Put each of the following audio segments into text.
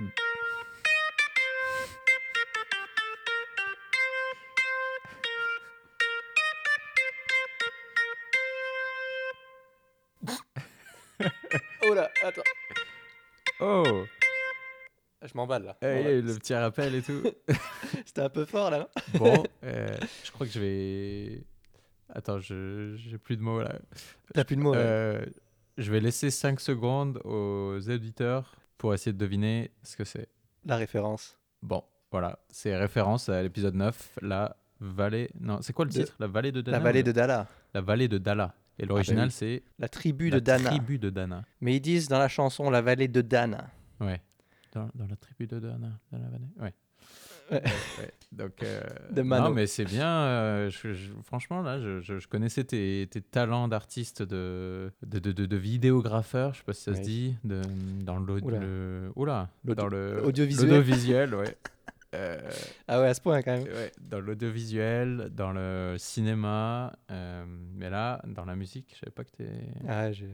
Oh là, attends. Oh Je m'emballe là. Eh, Bon, il y a là. eu le petit rappel et tout. C'était un peu fort là. Bon, euh, je crois que je vais. Attends, je j'ai plus de mots là. T'as plus de mots. là. Euh, je vais laisser 5 secondes aux auditeurs pour essayer de deviner ce que c'est. La référence. Bon, voilà, c'est référence à l'épisode 9, la vallée. Non, c'est quoi le De- titre? La vallée de Dana La vallée de Dala. La vallée de Dala. Et l'original, oui. c'est La tribu la de Dana. tribu de Dana. Mais ils disent dans la chanson la vallée de Dana. Ouais. Dans, dans la tribu de Dana. Dans la vallée. Ouais. Ouais. Ouais. Donc, euh, De non, mais c'est bien. euh, je- je- franchement, là, je, connaissais tes, tes talents d'artiste, de, de, de, vidéographeur, je sais pas si ça se dit, de, dans le, Oula. dans le audiovisuel. l'audiovisuel, ouais. Euh, Ah ouais, à ce point quand même. ouais, dans l'audiovisuel, dans le cinéma, euh, mais là, dans la musique, je savais pas que t'es. Ah, je,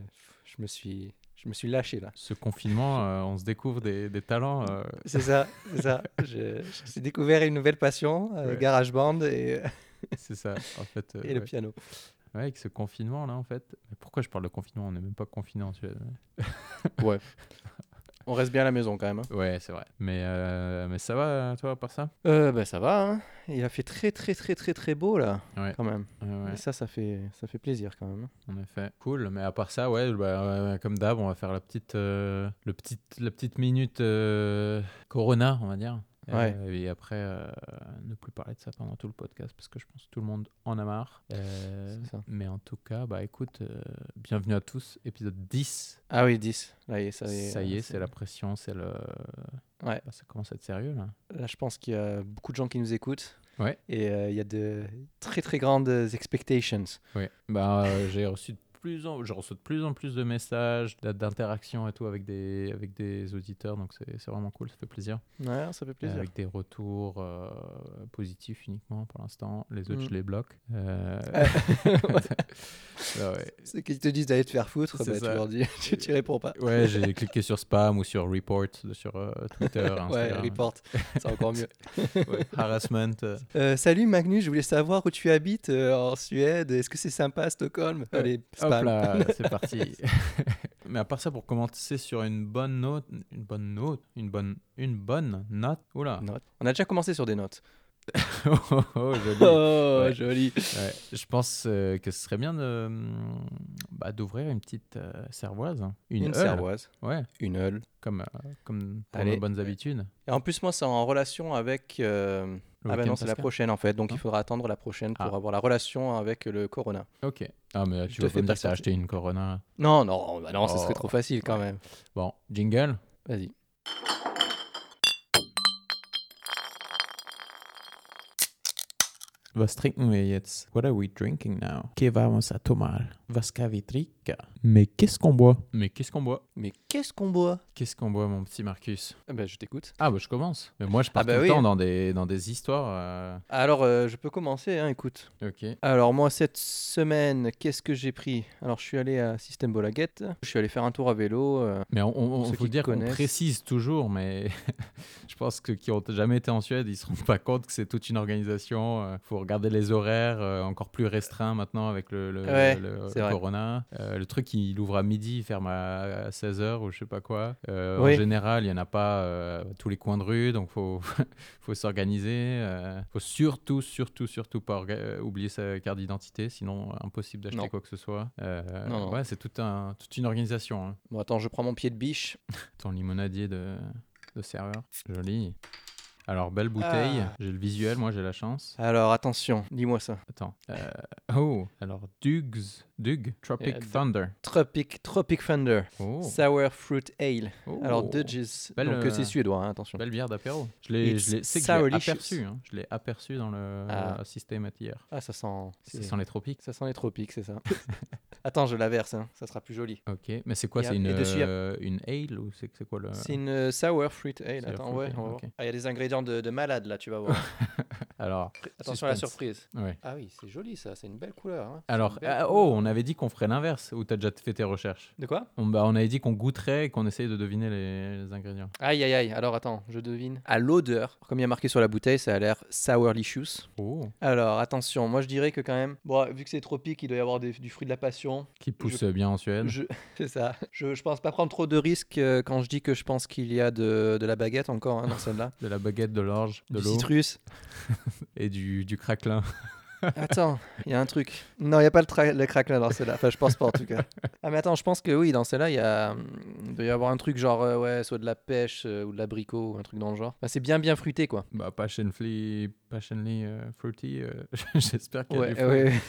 je me suis, je me suis lâché là. Ce confinement, euh, on se découvre des, des talents. euh, C'est ça, c'est ça. J'ai découvert une nouvelle passion, euh, Ouais. GarageBand et, c'est ça, en fait. euh, et le ouais. piano. Ouais, avec ce confinement là, en fait. Mais pourquoi je parle de confinement? On n'est même pas confiné en Suède. On reste bien à la maison quand même. hein. Ouais, c'est vrai. Mais, euh, mais ça va, toi, à part ça? Euh, bah, ça va. hein. Il a fait très très très très très beau là, Ouais. quand même. Ouais, ouais, Et ça, ça fait, ça fait plaisir quand même. hein. en effet. Cool. Mais à part ça, ouais, bah, ouais, comme d'hab, on va faire la petite, euh, le petit, la petite minute euh, Corona, on va dire. Ouais. Euh, et après, euh, ne plus parler de ça pendant tout le podcast parce que je pense que tout le monde en a marre. Euh, ça. mais en tout cas, bah écoute, bienvenue à tous, épisode 10. Ah oui, 10. Là, y est, ça, Ça, y est, y est, c'est la pression, c'est le. Ouais. Bah, ça commence à être sérieux là. Là, je pense qu'il y a beaucoup de gens qui nous écoutent. Ouais. Et il y a de très très grandes expectations. Oui, bah, j'ai reçu de plus en, je reçois de plus en plus de messages, d'interactions et tout avec des, avec des auditeurs, donc c'est c'est vraiment cool, ça fait plaisir. Ouais, ça fait plaisir. Avec des retours euh, positifs uniquement pour l'instant, les autres Mm. je les bloque. Euh, ah ouais. Ceux qui te disent d'aller te faire foutre, C'est bah, tu leur dis, tu, tu réponds pas. Ouais, j'ai cliqué sur spam ou sur report sur euh, Twitter, Ouais, report, c'est encore mieux. Ouais, harassment. euh. Salut Magnus, je voulais savoir où tu habites en Suède. Est-ce que c'est sympa à Stockholm. Allez, spam. Là, c'est parti. Mais à part ça, pour commencer sur une bonne note, une bonne note, une bonne, une bonne note. Oula. Note. On a déjà commencé sur des notes. oh, oh, oh, joli. Oh, Ouais. joli. Ouais, je pense euh, que ce serait bien de, hum, bah, d'ouvrir une petite euh, cervoise. hein. Une, Une, cervoise, Ouais, une heule. comme, euh, comme pour Allez. nos bonnes habitudes. Et en plus, moi, c'est en relation avec. Ah bah non, c'est la prochaine en fait, donc Hein il faudra attendre la prochaine pour Ah. avoir la relation avec le Corona. Ok. Ah, mais là, Je tu te vas fais pas me dire que t'as patienter. acheté une Corona. Non, non, bah non, ça serait Oh. trop facile quand Ouais. même. Bon, jingle. Vas-y. Was trinken wir jetzt? What are we drinking now? Que vamos a tomar? Was? Mais qu'est-ce qu'on boit? Mais qu'est-ce qu'on boit? Mais qu'est-ce qu'on boit? Qu'est-ce qu'on boit, mon petit Marcus? Ah bah, Je t'écoute. Ah, bah je commence. Mais moi, je pars Ah bah tout oui. le temps dans des, dans des histoires. euh, Alors, euh, je peux commencer, hein, écoute. Ok. Alors, moi, cette semaine, qu'est-ce que j'ai pris? Alors, je suis allé à System Bolaget. Je suis allé faire un tour à vélo. euh, Mais on, on, on faut qui dire qu'on précise toujours, mais je pense que qui ont jamais été en Suède, ils se rendent pas compte que c'est toute une organisation. Il faut regarder les horaires euh, encore plus restreints maintenant avec le, le, Ouais, le- c'est le vrai. Corona. Euh, le truc, il ouvre à midi, il ferme à 16h ou je sais pas quoi. Euh, Oui. En général, il y en a pas euh, tous les coins de rue, donc faut faut s'organiser. euh, faut surtout, surtout, surtout pas euh, oublier sa carte d'identité, sinon impossible d'acheter Non. quoi que ce soit. Euh, Non, non. Ouais, c'est tout un, toute une organisation. hein Bon, attends, je prends mon pied de biche. ton limonadier de, de serveur. Joli. Alors, belle bouteille. Ah. J'ai le visuel, moi j'ai la chance. Alors, attention, dis-moi ça. Attends. Euh, oh, alors Dugs. Dug? Tropic Euh, Thunder. Tropic, Tropic Thunder. Oh. Sour Fruit Ale. oh. Alors, Dudges. Belle, Donc, euh, c'est euh, suédois, hein, attention. Belle bière d'apéro. Je l'ai, aperçu. hein. Je l'ai aperçu dans le Ah. système hier. Ah, ça sent. Ça sent les tropiques. Ça sent les tropiques, c'est ça. Attends, je la verse, hein, ça sera plus joli. Ok. Mais c'est quoi C'est une, dessus, a- euh, une ale ou c'est, c'est quoi le. C'est une euh, sour fruit ale. Sour Attends, fruit ouais, ale, on va ok. voir. Ah, il y a des ingrédients de, de malade là, tu vas voir. Alors, Attention à la surprise. Ah oui, c'est joli ça, c'est une belle couleur. hein. Alors, belle ah, couleur. oh, on avait dit qu'on ferait l'inverse, ou t'as déjà fait tes recherches? De quoi? On, bah, on avait dit qu'on goûterait et qu'on essayait de deviner les, les ingrédients. Aïe aïe aïe, alors attends, je devine. À l'odeur, comme il y a marqué sur la bouteille, ça a l'air sourlicious. Oh, Alors attention, moi je dirais que quand même, bon, vu que c'est tropique, il doit y avoir des- du fruit de la passion. qui pousse bien en Suède. C'est ça. Je, je pense pas prendre trop de risques euh, quand je dis que je pense qu'il y a de, de la baguette encore hein, dans celle-là. De la baguette, de l'orge, de du l'eau citrus. et du, du craquelin. Attends, il y a un truc. Non, il n'y a pas le, le craquelin dans celle-là. Enfin, je pense pas en tout cas. Ah, mais attends, je pense que oui, dans celle-là, il y a. hum, Il doit y avoir un truc genre, euh, ouais, soit de la pêche euh, ou de l'abricot un truc dans le genre. Enfin, c'est bien, bien fruité quoi. Bah, passionfully, passionly euh, fruity, j'espère qu'il y a Ouais, du fruit. ouais, ouais.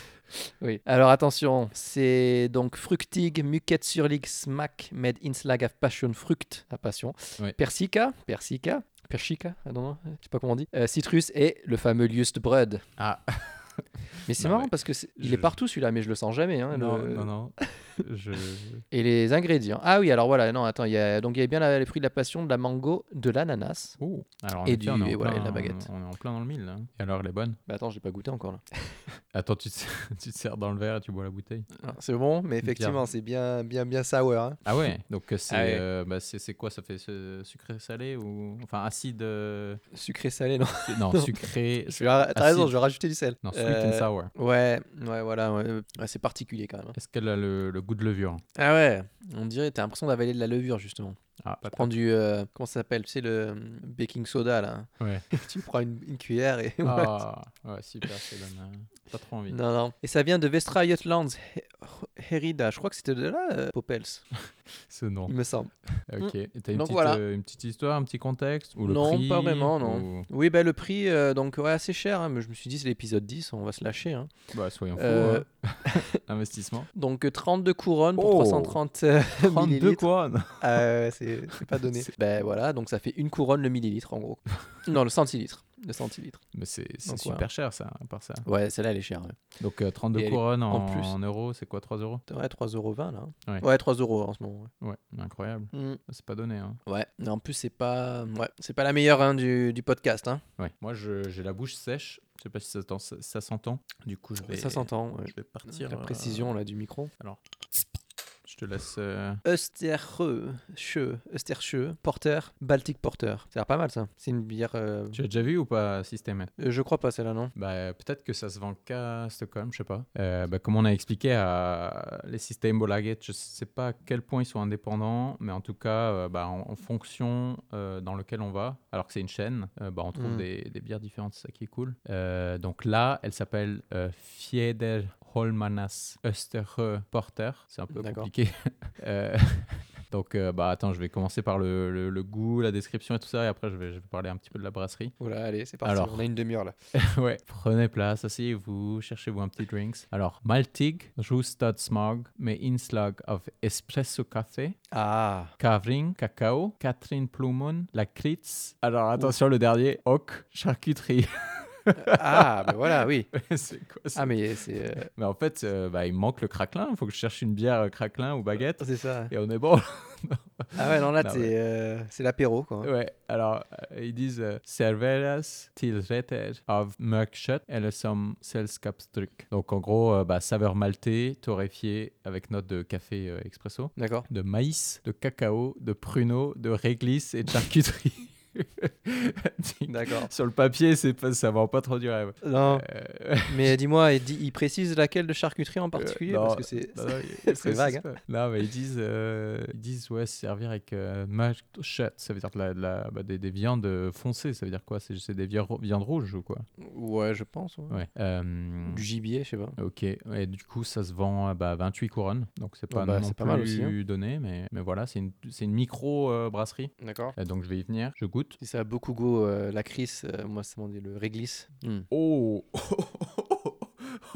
oui. Alors attention, c'est donc fructig, muket surlig smack med inslag av passion fruct, la passion, persica, persica, persica, I don't know, je sais pas comment on dit, euh, citrus et le fameux Ljustbröd. Ah, Mais c'est Non, marrant parce que c'est- il je- est partout celui-là, mais je le sens jamais. hein, non, le- non, non. Je... Et les ingrédients. Ah oui, alors voilà, non, attends, il y a donc il y a bien la- les fruits de la passion, de la mango, de l'ananas. Oh. Alors, Et du- en et voilà, plein- et de la baguette. On est en plein dans le mille. là. Et alors, elle est bonne Bah attends, j'ai pas goûté encore là. Attends, tu te, tu te sers dans le verre et tu bois la bouteille? Ah, C'est bon, mais effectivement, c'est bien, bien, bien sour. hein. Ah ouais Donc, euh, c'est Ah ouais. euh, bah, c'est c'est quoi? Ça fait ce- sucré-salé ou... Enfin, acide... euh, Sucré salé, non. Non, Non. sucré... T'as raison, je vais rajouter du sel. Non, sweet Euh, and sour. Ouais, ouais, voilà, ouais, ouais, c'est particulier quand même. hein. Est-ce qu'elle a le, le goût de levure Ah ouais, on dirait, t'as l'impression d'avaler de la levure justement. Ah, Tu prends du, euh, comment ça s'appelle, tu sais, le euh, baking soda là. Ouais. tu prends une, une cuillère et. Ah, ouais, super, ça donne euh, pas trop envie. Non, non. Et ça vient de Vestra Jutlands Herida. Je crois que c'était de là, euh, Popels, Ce nom. il me semble. Ok. Et t'as une, Donc petite, voilà. une petite histoire, un petit contexte ou le non, prix, pas vraiment, non. ou- Oui, bah le prix, donc ouais, assez cher, hein, mais je me suis dit, c'est l'épisode 10, on va se lâcher. hein. Bah, soyons fous. Hein. Investissement. Donc euh, 32 couronnes pour Oh 330 euh, millilitres. quoi Ah c'est c'est pas donné. ben voilà, donc ça fait une couronne le millilitre en gros. non, le centilitre. Le centilitre. Mais c'est super cher, ça, à part ça. Ouais, celle-là, elle est chère. Ouais, Donc, euh, 32 Et elle est couronnes en, en plus. en euros, c'est quoi, 3 euros? Ouais 3,20€ là. Ouais. Ouais, 3 euros en ce moment. Ouais, incroyable. Ouais, Mm. C'est pas donné, hein. Ouais, mais en plus, c'est pas, ouais, c'est pas la meilleure hein, du, du podcast. Hein. Ouais. Moi, je- j'ai la bouche sèche. Je sais pas si ça, s'entend- ça, ça s'entend. Du coup, je vais, Ça s'entend. ouais. je vais partir. La euh, précision là, du micro. Je te laisse. euh, Österche, Porter, Baltic Porter. Ça a l'air pas mal ça. C'est une bière. euh, Tu as déjà vu ou pas System euh, Je crois pas celle-là, non bah, Peut-être que ça se vend qu'à Stockholm, je sais pas. Euh, bah, comme on a expliqué, à les systèmes Bolaget, je sais pas à quel point ils sont indépendants, mais en tout cas, bah, en, en fonction dans lequel on va, alors que c'est une chaîne, bah, on trouve Mm. des, des bières différentes, c'est ça qui est cool. Donc là, elle s'appelle Fjeder Holmanas Österre Porter. C'est un peu compliqué. Euh, Donc, euh, bah, attends, je vais commencer par le, le- le goût, la description et tout ça, et après, je vais, je vais parler un petit peu de la brasserie. Voilà, allez, c'est parti. Alors. On a une demi-heure là. ouais. Prenez place, asseyez-vous, cherchez-vous un petit drinks. Alors, maltig, rostad smag med inslag av espresso café, Ah kavring, cacao, Catherine Plumon, lakritz. Alors, attention, le dernier, ok, charcuterie. Ah, ben voilà, oui. c'est quoi ça Ah, mais c'est. euh, Mais en fait, euh, bah, il manque le craquelin. Il faut que je cherche une bière euh, craquelin ou baguette. C'est ça. Et on est bon. Ah ouais, non, là, ouais. euh, c'est l'apéro, quoi. Ouais, alors ils disent serveras till rätter av mörkkött eller som sällskapsdryck. Donc en gros, bah, saveur maltais, torréfié avec note de café expresso, D'accord. de maïs, de cacao, de pruneau, de réglisse et de charcuterie. D'accord. Sur le papier, c'est pas, ça vend pas trop du rêve. Non, Euh, mais dis-moi, il, dit- il précise laquelle de charcuterie en particulier? non, Parce que c'est. c'est vague, hein. pas. Non, mais ils disent, euh, ils disent ouais, se servir avec euh, mörkkött. Ça veut dire de la, de la- bah, des, des viandes foncées. Ça veut dire quoi? C'est des viandes, viandes rouges ou quoi? Ouais, je pense. ouais. Ouais. Euh, Du gibier, je sais pas. Ok, et du coup ça se vend à bah, 28 couronnes, donc c'est pas Oh, bah, non c'est pas plus mal aussi, hein. donné, mais, mais voilà, c'est une, c'est une micro euh, brasserie, D'accord. Euh, donc je vais y venir, je goûte. Si ça a beaucoup goût, euh, la crise, euh, moi, c'est le réglisse. Hmm. Oh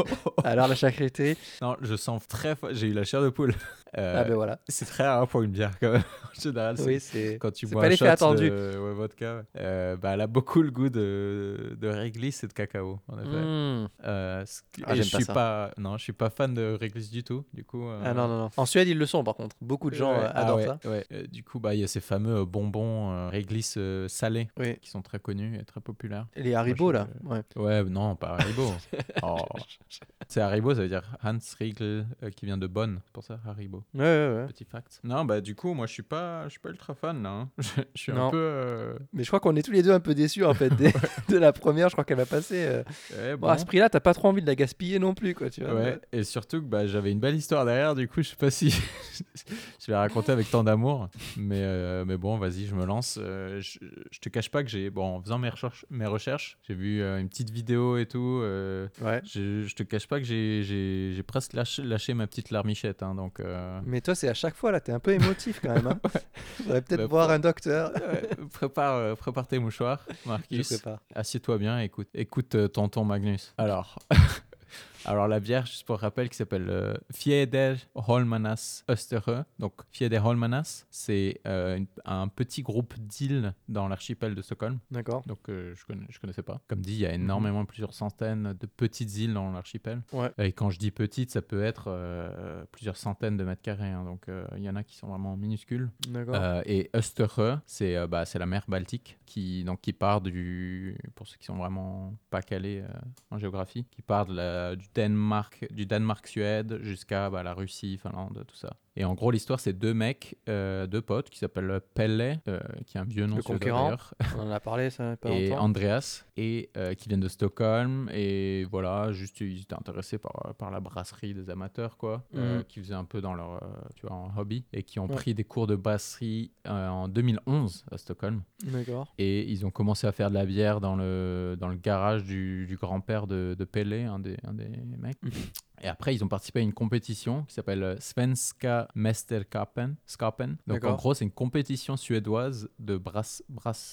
Alors, la charcuterie. Non, je sens très fort, j'ai eu la chair de poule. Euh, Ah ben voilà. C'est très rare pour une bière, quand même. en général. Oui, c'est. Quand tu bois pas un shot attendu. de ouais, vodka. Euh, bah, elle a beaucoup le goût de, de réglisse et de cacao, en effet. Euh, qui- Ah, et j'aime je pas suis ça. pas, non, je suis pas fan de réglisse du tout. Du coup. euh, Ah non, non, non. En Suède, ils le sont par contre. Beaucoup de gens ouais, euh, ah adorent ouais, ça. ouais. Euh, du coup, bah, il y a ces fameux euh, bonbons euh, réglisse euh, salés Oui. qui sont très connus et très populaires. Les Haribo là. Ouais. Ouais, non, pas Haribo. Oh. C'est Haribo, ça veut dire Hans Riegel, euh, qui vient de Bonn. C'est pour ça, Haribo. Ouais, ouais, ouais. Petit fact. Non, bah du coup, moi, je suis pas, je suis pas ultra fan là. hein. Je, je suis Non. un peu. euh, Mais je crois qu'on est tous les deux un peu déçus en fait des- de la première. Je crois qu'elle va passer. euh, ouais, Bon, à ce prix-là, t'as pas trop envie de la gaspiller non plus, quoi. Tu vois. Ouais, et surtout que bah, j'avais une belle histoire derrière, du coup, je sais pas si je vais la raconter avec tant d'amour, mais, mais bon, vas-y, je me lance. Je, je te cache pas que j'ai, bon, en faisant mes recherches, mes recherches j'ai vu une petite vidéo et tout. Ouais. je, je te cache pas que j'ai- presque lâché, lâché ma petite larmichette, hein, donc. euh, Mais toi, c'est à chaque fois là, t'es un peu émotif quand même. Hein. Faudrait peut-être Bah, voir un docteur. prépare, euh, prépare tes mouchoirs, Marcus. Assieds-toi bien, écoute, écoute euh, tonton Magnus. Alors, alors la bière, juste pour rappel, qui s'appelle euh, Fjeder Holmanas Österö. Donc Fjeder Holmanas, c'est euh, une- un petit groupe d'îles dans l'archipel de Stockholm. D'accord. Donc euh, je, je connaissais pas. Comme dit, il y a énormément, plusieurs centaines de petites îles dans l'archipel. Ouais. Et quand je dis petites, ça peut être euh, plusieurs centaines de mètres carrés. hein. Donc euh, il y en a qui sont vraiment minuscules. D'accord. Euh, et Österö, c'est euh, bah, c'est la mer Baltique qui, donc, qui part du, pour ceux qui sont vraiment pas calés euh, en géographie, qui part de la- du Danemark, du Danemark-Suède jusqu'à bah, la Russie, Finlande, tout ça. Et en gros, l'histoire, c'est deux mecs, euh, deux potes qui s'appellent Pelle, euh, qui est un vieux nom Le d'ailleurs, On en a parlé ça pas et longtemps. Andreas, et euh, qui viennent de Stockholm. Et voilà, juste ils étaient intéressés par, par la brasserie des amateurs, quoi, Mhm. qui faisaient un peu dans leur, tu vois, en hobby, et qui ont Ouais. pris des cours de brasserie en 2011 à Stockholm. D'accord. Et ils ont commencé à faire de la bière dans le, dans le garage du, du grand-père de, de Pelle, un des, un des mecs. Et après, ils ont participé à une compétition qui s'appelle euh, Svenska Mästerskapen. Skapen. Donc en gros, c'est une compétition suédoise de, brasse,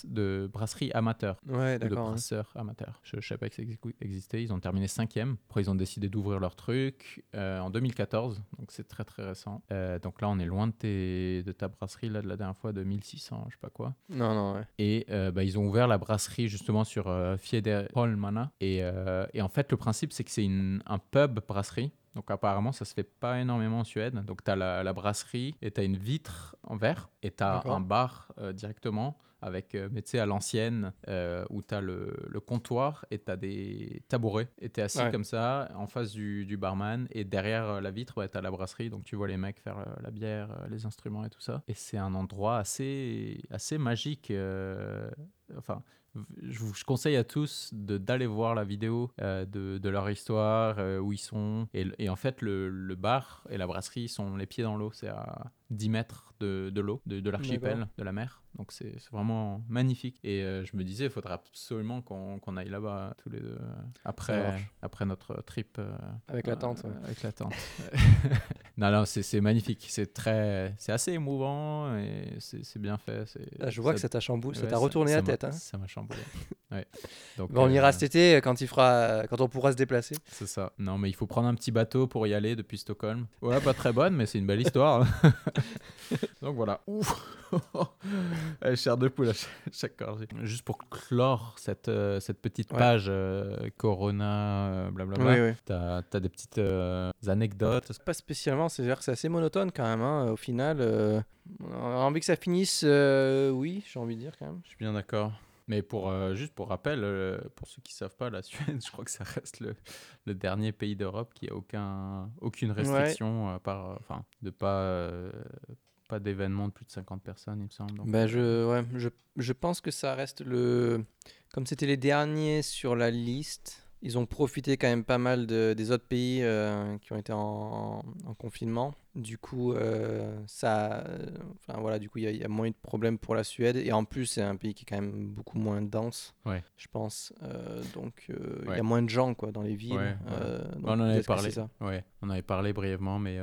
de brasserie amateur Ouais, ou de d'accord. hein. brasseurs amateurs. Je ne savais pas que ça exi- existait. Ils ont terminé cinquième. Après, ils ont décidé d'ouvrir leur truc euh, en 2014. Donc, c'est très, très récent. Euh, donc là, on est loin de, tes- de ta brasserie là, de la dernière fois, de 1600, je sais pas quoi. Non, non, ouais. Et euh, bah, ils ont ouvert la brasserie justement sur Fjäderholmana. Et, et en fait, le principe, c'est que c'est un pub brasserie. Donc apparemment, ça se fait pas énormément en Suède. Donc tu as la, la brasserie et tu as une vitre en verre et tu as un bar euh, directement avec, euh, mais tu sais, à l'ancienne, euh, où tu as le, le comptoir et tu as des tabourets. Et tu es assis Ouais. comme ça en face du, du barman. Et derrière euh, la vitre, tu as la brasserie. Donc tu vois les mecs faire la bière, les instruments et tout ça. Et c'est un endroit assez, assez magique. enfin, je vous conseille à tous d'aller voir la vidéo euh, de, leur histoire, euh, où ils sont. Et, et en fait, le, le bar et la brasserie sont les pieds dans l'eau. C'est à 10 mètres de, de l'eau, de, de l'archipel, de la mer. Donc c'est vraiment magnifique. Et euh, je me disais, il faudra absolument qu'on qu'on aille là-bas tous les deux euh, après, après notre trip. euh, Avec la tente. euh, ouais. Avec la tente. non, non, c'est magnifique. C'est très, c'est assez émouvant et c'est bien fait. Là, je vois que ça t'a chamboulé, ça t'a retourné ça la tête. Hein. Ça m'a chamboulé. ouais. Donc, Bon, on ira cet été quand, il fera... quand on pourra se déplacer. C'est ça. Non, mais il faut prendre un petit bateau pour y aller depuis Stockholm. Ouais, pas très bonne, mais c'est une belle histoire. Donc voilà. Ouf. Chair de poule à chaque, gorgée. Juste pour clore cette, euh, cette petite Ouais. page euh, Corona, euh, blablabla. Oui, oui. T'as as des petites euh, anecdotes? Pas spécialement, c'est-à-dire que c'est assez monotone quand même. hein, Au final, euh, on a envie que ça finisse, euh, oui, j'ai envie de dire quand même. Je suis bien d'accord. Mais pour, euh, juste pour rappel, euh, pour ceux qui ne savent pas, la Suède, je crois que ça reste le, le dernier pays d'Europe qui a aucun, aucune restriction, à part, euh, enfin, de pas, euh, pas d'événements de plus de 50 personnes, il me semble. Donc, Ben, je, ouais, je, je pense que ça reste le. Comme c'était les derniers sur la liste, ils ont profité quand même pas mal de- des autres pays qui ont été en, en confinement. Du coup, euh, ça, euh, enfin voilà, du coup, il y, a- il y a moins de problèmes pour la Suède. Et en plus, c'est un pays qui est quand même beaucoup moins dense, Ouais. je pense. Euh, donc, il y a moins de gens quoi dans les villes. Ouais, donc on en avait parlé. ça? Ouais, on avait parlé brièvement, mais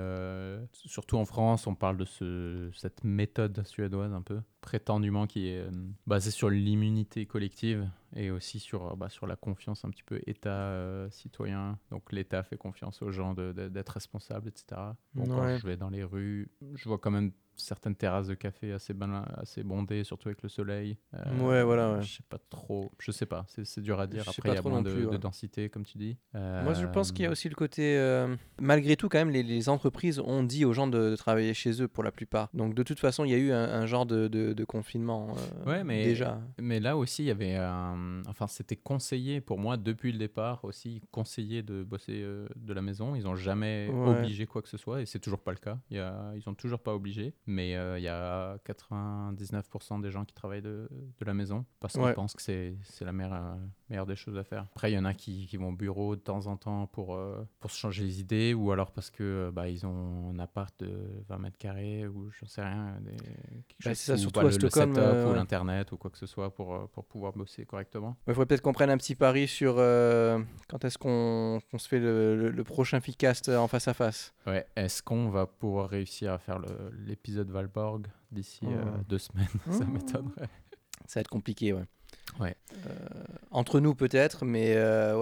surtout en France, on parle de ce, cette méthode suédoise un peu, prétendument qui est basée sur l'immunité collective et aussi sur, bah, sur la confiance un petit peu État-citoyen. Donc l'État fait confiance aux gens d'être responsables, etc. Bon, quand, Ouais. Je vais dans les rues, je vois quand même certaines terrasses de café assez, assez bondées, surtout avec le soleil. Euh, Ouais, voilà, ouais. Je sais pas trop, je sais pas, c'est c'est dur à dire. Après, il y a moins de, plus, de ouais. densité, comme tu dis. Moi, je pense qu'il y a Euh, aussi le côté. euh, malgré tout, quand même, les, les entreprises ont dit aux gens de, de travailler chez eux pour la plupart. Donc, de toute façon, il y a eu un, un genre de, de- confinement. Ouais, mais- Déjà. Mais là aussi, il y avait. Enfin, c'était conseillé pour moi depuis le départ aussi, conseillé de bosser de la maison. Ils n'ont jamais obligé quoi que ce soit et c'est toujours pas le cas. Il y a... Ils ont toujours pas obligé, mais euh, il y a 99% des gens qui travaillent de, de la maison parce qu'ils Ouais. pensent que c'est c'est la meilleure, euh, meilleure des choses à faire. Après, il y en a qui, qui vont au bureau de temps en temps pour, euh, pour se changer les idées ou alors parce que euh, bah, ils ont un appart de 20 mètres carrés ou j'en sais rien. Des... quelque Bah, chose ça, surtout bah, à le, setup ou l'internet ou quoi que ce soit pour, pour pouvoir bosser correctement. Il faudrait peut-être qu'on prenne un petit pari sur quand est-ce qu'on se fait le, le- le prochain Ficast en face à face. Ouais, est-ce qu'on va pouvoir réussir à faire le- l'épisode Valborg d'ici euh, Oh. deux semaines Ça Oh. m'étonnerait. Ça va être compliqué, ouais. Ouais. Euh, entre nous peut-être, mais euh,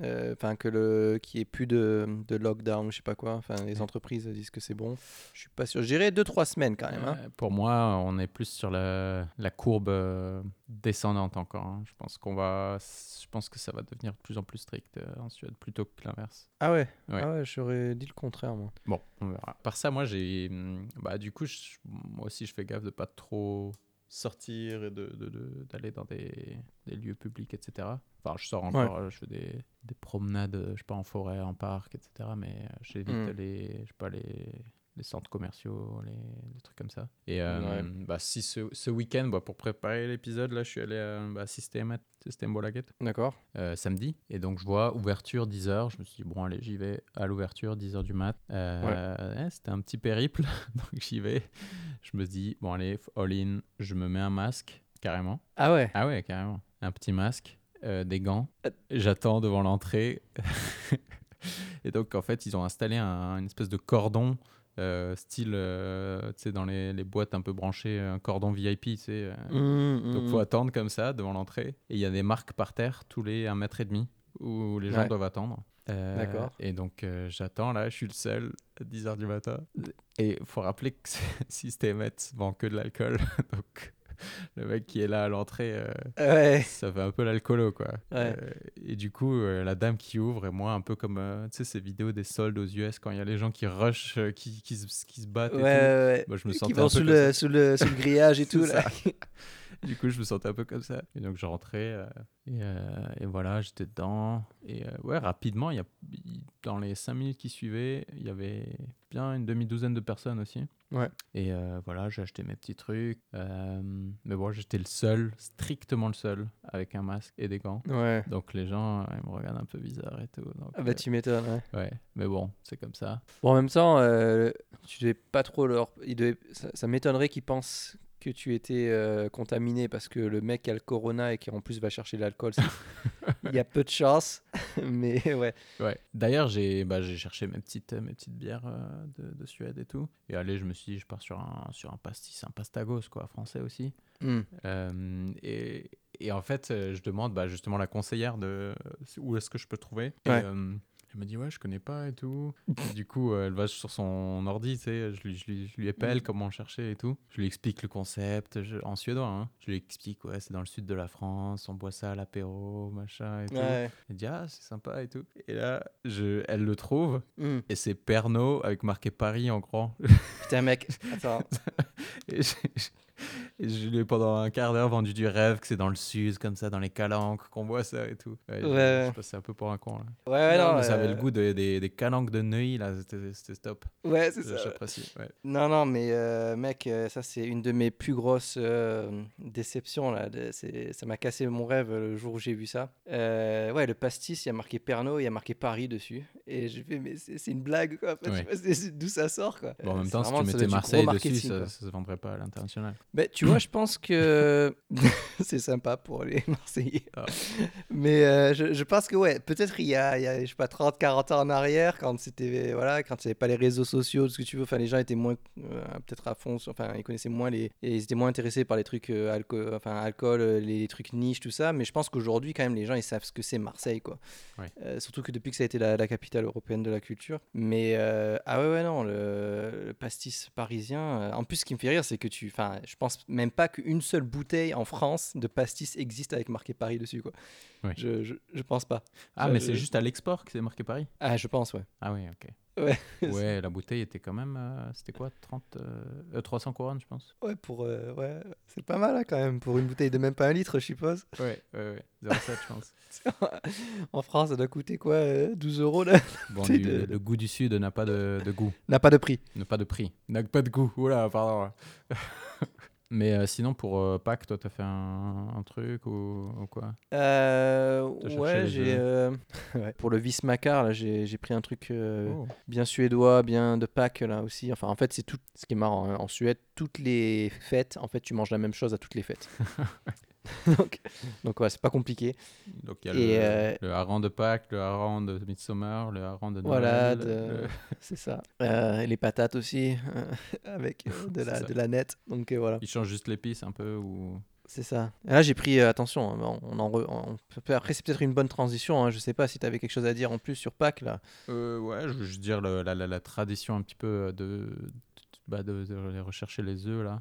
Euh, Enfin, que le qu'il n'y ait plus de, de lockdown, je sais pas quoi. Enfin, les entreprises disent que c'est bon. Je suis pas sûr. Je dirais 2-3 semaines quand même. hein. Euh, pour moi, on est plus sur la, la courbe euh, descendante encore. hein. Je pense qu'on va, je pense que ça va devenir de plus en plus strict euh, en Suède plutôt que l'inverse. Ah ouais, Ouais. Ah ouais j'aurais dit le contraire, moi. Bon, on verra. Par ça, moi, j'ai, hum, bah, du coup, je- moi aussi, je fais gaffe de pas trop sortir et de, de- de- d'aller dans des, des lieux publics, etc. Enfin, je sors encore, euh, je fais des, des promenades, euh, je sais pas, en forêt, en parc, etc. Mais euh, j'évite Mm. les, je sais pas, les, les centres commerciaux, les, les trucs comme ça. Et euh, Ouais. bah, si ce, ce week-end, bah, pour préparer l'épisode, là, je suis allé à bah, System, Systembolaget D'accord. euh, samedi. Et donc, je vois ouverture 10h. Je me suis dit, bon, allez, j'y vais à l'ouverture, 10h du mat. Euh, ouais, C'était un petit périple. donc, j'y vais. Je me dis, bon, allez, all in. Je me mets un masque, carrément. Ah ouais? Ah ouais, carrément. Un petit masque, euh, des gants. J'attends devant l'entrée. Et donc, en fait, ils ont installé un- une espèce de cordon. Euh, style, euh, tu sais, dans les, les boîtes un peu branchées, un cordon VIP, tu sais. euh, Mmh, donc, mmh. faut attendre comme ça devant l'entrée. Et il y a des marques par terre tous les 1 mètre et demi où les gens Ouais. doivent attendre. D'accord. Et donc, j'attends là, je suis le seul à 10h du matin. Et il faut rappeler que Systemet vend que de l'alcool. donc, le mec qui est là à l'entrée, euh, Ouais. ça fait un peu l'alcoolo, quoi. Ouais. Euh, et du coup, euh, la dame qui ouvre, et moi, un peu comme, tu sais, ces vidéos des soldes aux US, quand il y a les gens qui rushent, qui, qui, se- qui se battent Ouais, et tout. Moi, je me Qui sentais vont un peu sous le, sous, le, sous le grillage et tout. Là. Du coup, je me sentais un peu comme ça. Et donc, je rentrais euh, et, euh, et voilà, j'étais dedans. Et euh, ouais, rapidement, y a, dans les cinq minutes qui suivaient, il y avait bien une demi-douzaine de personnes aussi. Ouais. Et voilà, j'ai acheté mes petits trucs. Mais bon, j'étais le seul, strictement le seul, avec un masque et des gants. Ouais. Donc les gens, ils me regardent un peu bizarre et tout. Donc, Ah bah tu m'étonnes, ouais. ouais, mais bon, c'est comme ça. Bon, en même temps, tu devais pas trop leur... ils devaient- Ça, ça m'étonnerait qu'ils pensent que tu étais euh, contaminé parce que le mec a le corona et qui en plus va chercher de l'alcool, il y a peu de chance. Mais ouais. Ouais. D'ailleurs, j'ai bah, cherché mes petites, mes petites bières euh, de, de Suède et tout. Et allez, je me suis dit, je pars sur un, sur un pastis, un pastagos, quoi, français aussi. Hmm. Euh, et, et en fait, je demande bah, justement la conseillère de où est-ce que je peux trouver. Ouais. Elle me dit, ouais, je connais pas et tout. Et du coup, euh, elle va sur son ordi, tu sais, je lui, je lui, je lui épelle Mhm. comment chercher et tout. Je lui explique le concept je- en suédois. hein. Je lui explique, ouais, c'est dans le sud de la France, on boit ça à l'apéro, machin et tout. Ouais. Elle dit, ah, c'est sympa et tout. Et là, je, elle le trouve Hmm. et c'est Pernod avec marqué Paris en grand. Putain, mec, attends. Et je, lui ai pendant un quart d'heure vendu du rêve que c'est dans le sud, comme ça, dans les calanques, qu'on boit ça et tout. Ouais, Ouais. Je, passais un peu pour un con là. Ouais, non, non. mais ça avait euh, le goût de- des, des calanques de Neuilly là, c'était top. Ouais, c'est ça. J'apprécie. Non, non, mais euh, mec, euh, ça c'est une de mes plus grosses euh, déceptions là. Ça m'a cassé mon rêve le jour où j'ai vu ça. Euh, ouais, le pastis, il y a marqué Pernod, il y a marqué Paris dessus. Et je fais, mais c'est une blague quoi. Enfin, Ouais. D'où ça sort quoi. Bon, en même temps, si tu mettais Marseille dessus, ça, ça se vendrait pas à l'international. Mais tu tu vois, je pense que c'est sympa pour les Marseillais. Ah. Mais euh, je, je pense que, ouais, peut-être il y a, il y a, je sais pas, 30, 40 ans en arrière, quand c'était, voilà, quand il n'y avait pas les réseaux sociaux, tout ce que tu veux, enfin, les gens étaient moins, euh, peut-être à fond, enfin, ils connaissaient moins les, et ils étaient moins intéressés par les trucs euh, alcool, enfin, alcool, euh, les, trucs niches, tout ça. Mais je pense qu'aujourd'hui, quand même, les gens, ils savent ce que c'est Marseille, quoi. Ouais. Surtout que depuis que ça a été la, la capitale européenne de la culture. Mais, ah ouais, ouais, non, le, le pastis parisien, en plus, ce qui me fait rire, c'est que tu, enfin, je pense même pas qu'une seule bouteille en France de pastis existe avec marqué Paris dessus, quoi. Je, je, je pense pas. Ah, mais c'est juste à l'export que c'est marqué Paris? Ah, je pense, ouais. Ah oui, ok. Ouais. Ouais, la bouteille était quand même. euh, C'était quoi 30, euh, euh, 300 couronnes, je pense Ouais, pour, euh, ouais, c'est pas mal, hein, quand même, pour une bouteille de même pas un litre, je suppose. Ouais, ouais, ouais. 0,7, je pense. en France, ça doit coûter quoi euh, 12 euros, là Bon, du- de- le goût du Sud n'a pas de, de goût, N'a pas de prix. n'a pas de prix, n'a pas de goût. Oula, pardon. Mais euh, sinon, pour euh, Pâques, toi, t'as fait un, un truc ou, ou quoi? Euh, ouais, j'ai. ouais. Pour le Wismacar, là, j'ai j'ai pris un truc Oh. bien suédois, bien de Pâques, là aussi. Enfin, en fait, c'est tout. Ce qui est marrant, hein, en Suède, toutes les fêtes, en fait, tu manges la même chose à toutes les fêtes. donc, donc, ouais, c'est pas compliqué. Donc, il y a Et, le, euh, le hareng de Pâques, le hareng de Midsommar, le hareng de Noël. Voilà, de- le- c'est ça. Euh, et les patates aussi, euh, avec euh, de, la, de la nette. Donc, euh, voilà. Il change juste l'épice un peu ou... C'est ça. Et là, j'ai pris, euh, attention, hein, on, on en re- on après, c'est peut-être une bonne transition. Hein, je sais pas si tu avais quelque chose à dire en plus sur Pâques, là. Euh, ouais, je veux juste dire le- la, la- la tradition un petit peu de, de, bah, de- de rechercher les œufs là,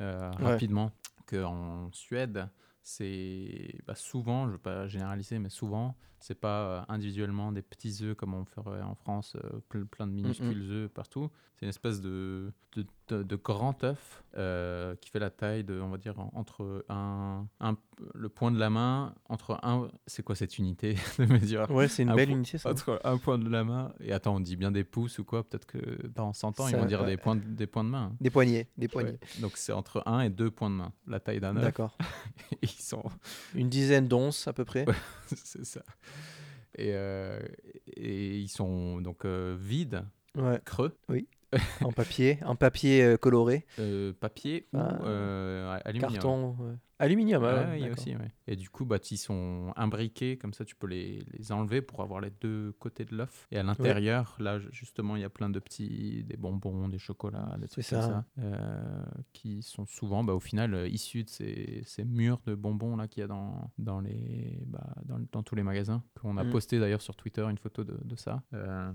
euh, Ouais. rapidement. Qu'en Suède, c'est bah, souvent, je veux pas généraliser, mais souvent, c'est pas euh, individuellement des petits œufs comme on ferait en France, euh, ple- plein de minuscules œufs partout. C'est une espèce de, de, de- de grand œuf euh, qui fait la taille de, on va dire, en- entre un, un- le point de la main, entre un. C'est quoi cette unité de mesure? Ouais, c'est une Un belle point- unité, ça. entre un point de la main et attends, on dit bien des pouces ou quoi? Peut-être que dans 100 ans, ils vont dire ouais. des, points de, des points de main. hein. Des poignées, des poignées. Ouais. Donc c'est entre 1 et 2 points de main, la taille d'un œuf. D'accord. Ils sont. Une dizaine d'onces à peu près. C'est ça. Et, euh, et ils sont donc euh, vides, Ouais. creux, en papier, en papier euh, coloré, papier ou aluminium. carton, ouais. Aluminium. Ouais, ouais, il y a aussi, ouais. Et du coup, bah, ils sont imbriqués, comme ça tu peux les, les enlever pour avoir les deux côtés de l'œuf. Et à l'intérieur, là ju- justement, il y a plein de petits, des bonbons, des chocolats, des trucs C'est comme ça. ça, euh, qui sont souvent, bah, au final, euh, issus de ces, ces murs de bonbons là qu'il y a dans, dans, les, bah, dans, dans tous les magasins. Qu'on a Mm. posté d'ailleurs sur Twitter une photo de, de ça. Euh.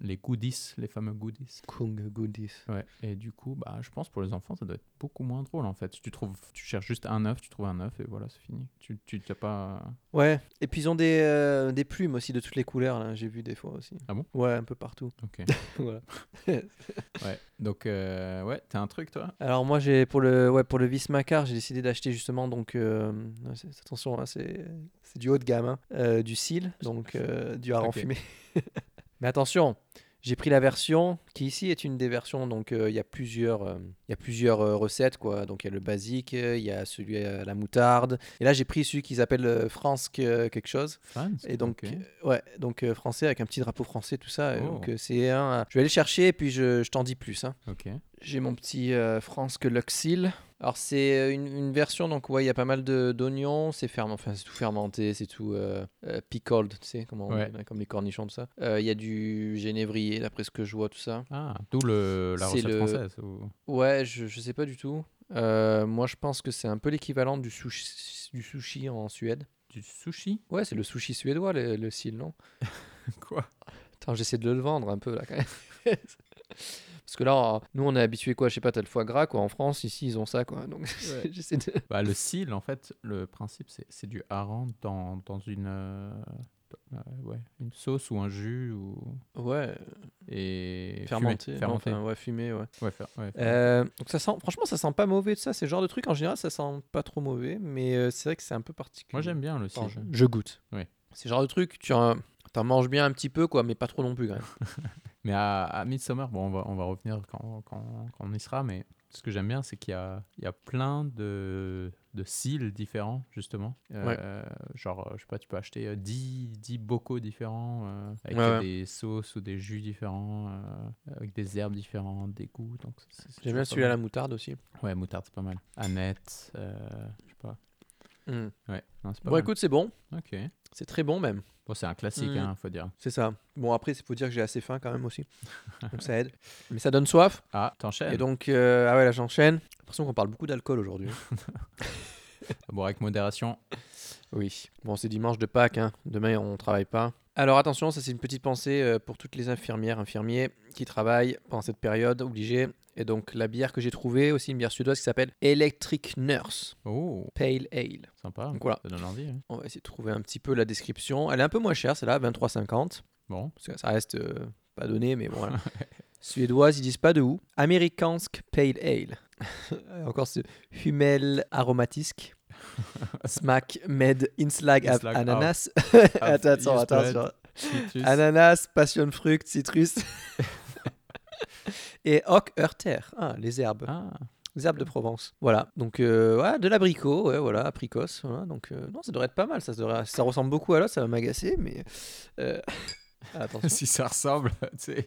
Les goodies, les fameux goodies. Kung Goodies. Ouais, et du coup, bah, je pense pour les enfants, ça doit être beaucoup moins drôle en fait. Tu trouves, tu cherches juste un œuf, tu trouves un œuf et voilà, c'est fini. Tu, tu t'as pas. Ouais, et puis ils ont des, euh, des plumes aussi de toutes les couleurs, là, j'ai vu des fois aussi. Ah bon? Ouais, un peu partout. Ok. voilà. ouais. Donc, euh, ouais, t'as un truc toi? Alors moi j'ai pour le ouais pour le Vismacar j'ai décidé d'acheter justement donc euh, c'est- attention hein, c'est c'est du haut de gamme hein, euh, du cil donc euh, du hareng Ok. fumé. Mais attention j'ai pris la version qui ici est une des versions donc euh, il y a plusieurs euh, y a plusieurs euh, recettes quoi donc il y a le basique euh, il y a celui à la moutarde et là j'ai pris celui qu'ils appellent France que- quelque chose France et donc, ouais, donc français avec un petit drapeau français, tout ça. Oh. Donc, euh, c'est un. Je vais aller le chercher et puis je, je t'en dis plus. hein. Ok. J'ai mon petit euh, France que Luxil. Alors, c'est euh, une, une version, donc, ouais, il y a pas mal d'oignons. C'est ferment, enfin, c'est tout fermenté, c'est tout euh, euh, pickled, tu sais, comment on Ouais. comme les cornichons, tout ça. Il y a du génévrier, d'après ce que je vois, tout ça. Ah, d'où le, la recette le- française. ou- Ouais, je, je sais pas du tout. Moi, je pense que c'est un peu l'équivalent du sushi, du sushi en Suède. Du sushi? Ouais, c'est le sushi suédois, le, le cil, non? Quoi? Attends, j'essaie de le vendre un peu là quand même. Parce que là, nous on est habitué quoi, je sais pas, t'as le foie gras quoi. En France, ici ils ont ça quoi. Donc Ouais. j'essaie de. Bah, le cil, en fait, le principe, c'est, c'est du hareng dans, dans une, euh, euh, ouais, une sauce ou un jus ou Ouais, et fermenté. fermenté. Enfin, ouais, fumé, ouais. Ouais, fer- ouais. Euh, donc ça sent, franchement, ça sent pas mauvais de ça. C'est le genre de truc en général, ça sent pas trop mauvais, mais euh, c'est vrai que c'est un peu particulier. Moi, j'aime bien le cil. je, je goûte. Ouais. C'est le genre de truc, tu en, t'en manges bien un petit peu quoi, mais pas trop non plus quand même. Mais à, à Midsommar, bon, on va, on va revenir quand, quand, quand on y sera, mais ce que j'aime bien, c'est qu'il y a, il y a plein de, de styles différents, justement. Euh, Genre, je sais pas, tu peux acheter euh, 10, 10 bocaux différents euh, avec Ouais, ouais. des sauces ou des jus différents, euh, avec des herbes différentes, des goûts. J'aime bien celui à la moutarde aussi. Ouais, moutarde, c'est pas mal. Annette, euh, je sais pas. Mm. Ouais, non, pas Bon, mal. écoute, c'est bon. Ok. C'est très bon même. Bon, c'est un classique, Mm. hein, faut dire. C'est ça. Bon, après, il faut dire que j'ai assez faim quand même aussi. donc ça aide. Mais ça donne soif. Ah, t'enchaînes Et donc, euh, ah ouais, là, j'enchaîne. J'ai l'impression qu'on parle beaucoup d'alcool aujourd'hui. Bon, avec modération. oui. Bon, c'est dimanche de Pâques. hein. Demain, on travaille pas. Alors, attention, ça, c'est une petite pensée euh, pour toutes les infirmières, infirmiers qui travaillent pendant cette période obligée. Et donc, la bière que j'ai trouvée, aussi une bière suédoise qui s'appelle Electric Nurse Oh, Pale Ale. sympa. Donc voilà. Ça donne envie. hein. On va essayer de trouver un petit peu la description. Elle est un peu moins chère, celle-là, 23,50. Bon, Parce que ça reste euh, pas donné, mais bon, voilà. Suédoise, ils disent pas de où. Amerikansk Pale Ale. Encore ce Hummel aromatisk. Smack med inslag av- ananas. av attends, attends, citrus. Ananas, passion fruit, citrus. Et oak heurter. Ah, les herbes. Ah, Les herbes de Provence. Voilà. Donc, euh, ouais, de l'abricot, ouais, voilà, apricos. Voilà. Donc, euh, non, ça devrait être pas mal. Ça, devrait... ça ressemble beaucoup à l'autre, ça va m'agacer, mais. euh, Si ça ressemble. C'est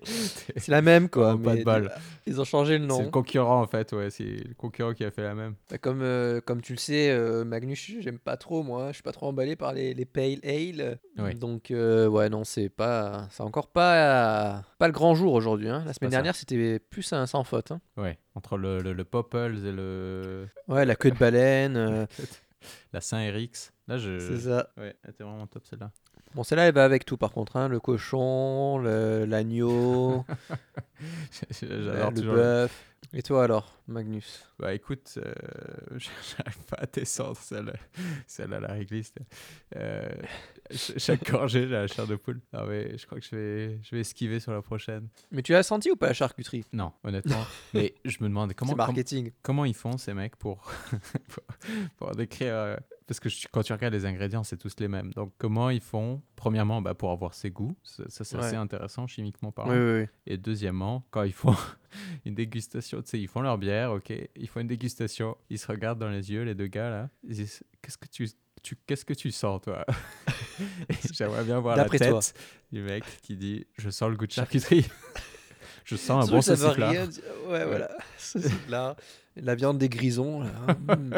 la même, quoi. Oh, pas de bol. Ils ont changé le C'est le nom. concurrent en fait, ouais, c'est le concurrent qui a fait la même. Bah, comme, euh, comme tu le sais, euh, Magnus, j'aime pas trop, moi. Je suis pas trop emballé par les, les Pale Ale. Donc, euh, ouais, non, c'est pas. C'est encore pas, pas le grand jour aujourd'hui. hein. La semaine dernière, c'était plus un sans faute. hein. Ouais, entre le, le, le Popples et le Ouais, la queue de baleine. euh, la Saint-Erix. Là, je. c'est ça. Ouais, elle était vraiment top celle-là. Bon, celle-là, elle va avec tout, par contre. hein. Le cochon, le- l'agneau, J'adore le toujours. bœuf. Et toi, alors, Magnus? Bah écoute, euh, j'arrive pas à descendre celle, celle à la réglisse. là. Euh, ch- chaque gorgée, j'ai la chair de poule. Ah ouais, je crois que je vais, je vais esquiver sur la prochaine. Mais tu as senti ou pas la charcuterie? Non, honnêtement. Mais je me demande comment, C'est marketing. comment ils font ces mecs pour, pour, pour décrire. Parce que je- quand tu regardes les ingrédients, c'est tous les mêmes. Donc comment ils font? Premièrement, bah, pour avoir ses goûts. Ça, ça, c'est Ouais. assez intéressant chimiquement parlant. Oui, oui, oui. Et deuxièmement, quand ils font une dégustation, tu sais, ils font leur bière, ok, ils font une dégustation, ils se regardent dans les yeux, les deux gars là, ils disent Qu'est-ce que tu, tu, qu'est-ce que tu sens, toi? J'aimerais bien voir la D'après tête toi. du mec qui dit Je sens le goût de charcuterie. Je sens un bon rien dire. Ouais, voilà. Là, la viande des grisons. là. Mm.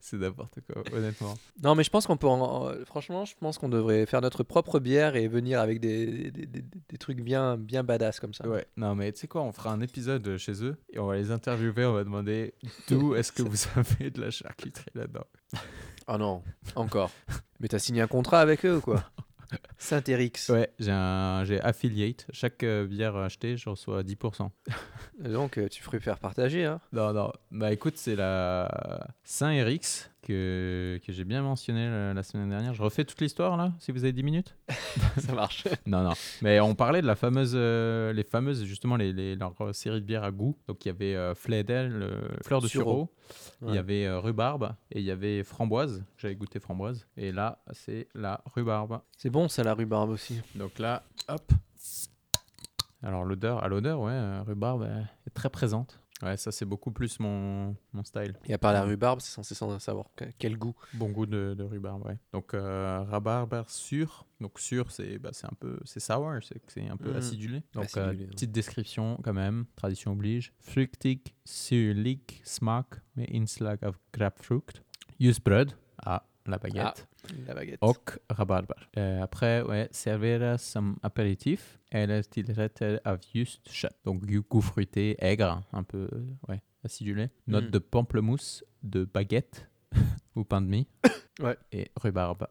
C'est n'importe quoi, honnêtement. non, mais je pense qu'on peut. en- en- Franchement, je pense qu'on devrait faire notre propre bière et venir avec des, des, des- des trucs bien, bien badass comme ça. Ouais, non, mais tu sais quoi, on fera un épisode chez eux et on va les interviewer, on va demander d'où est-ce que vous avez de la charcuterie là-dedans. Ah non, encore. mais t'as signé un contrat avec eux ou quoi? Saint-Érix. Ouais, j'ai un j'ai affiliate. Chaque euh, bière achetée, je reçois 10%. Donc, euh, tu ferais faire partager. Hein? Non, non. Bah écoute, c'est la Saint-Erix que, que j'ai bien mentionné la, la semaine dernière. Je refais toute l'histoire là, si vous avez 10 minutes ça marche. Non, non. Mais on parlait de la fameuse, euh, les fameuses, justement, les, les, leur euh, série de bières à goût. Donc il y avait euh, Fledel, euh, fleur de Sureau. Il y avait rhubarbe et il y avait framboise. J'avais goûté framboise. Et là, c'est la rhubarbe. C'est bon, ça, la rhubarbe aussi. Donc là, hop. Alors l'odeur, à l'odeur, ouais, rhubarbe est très présente. Ouais, ça c'est beaucoup plus mon, mon style. Et à part la rhubarbe, c'est censé sans- savoir que- quel goût. Bon goût de, de rhubarbe, ouais. Donc euh, rhubarbe sûr. Donc sûr, c'est bah, un peu c'est sour, c'est un peu Mhm. acidulé. Donc euh, ouais. petite description quand même, tradition oblige. Fruktig, syrlig smak med inslag av grapefrukt. Ljusbröd, ah, la baguette. La baguette. Och rabarber. Eh, après, ouais, serveras som apéritif eller till rätter av just kött. Donc du goût fruité, aigre, un peu euh, ouais, acidulé. Note Mm. de pamplemousse, de baguette ou pain de mie. Ouais. Et rhubarbe.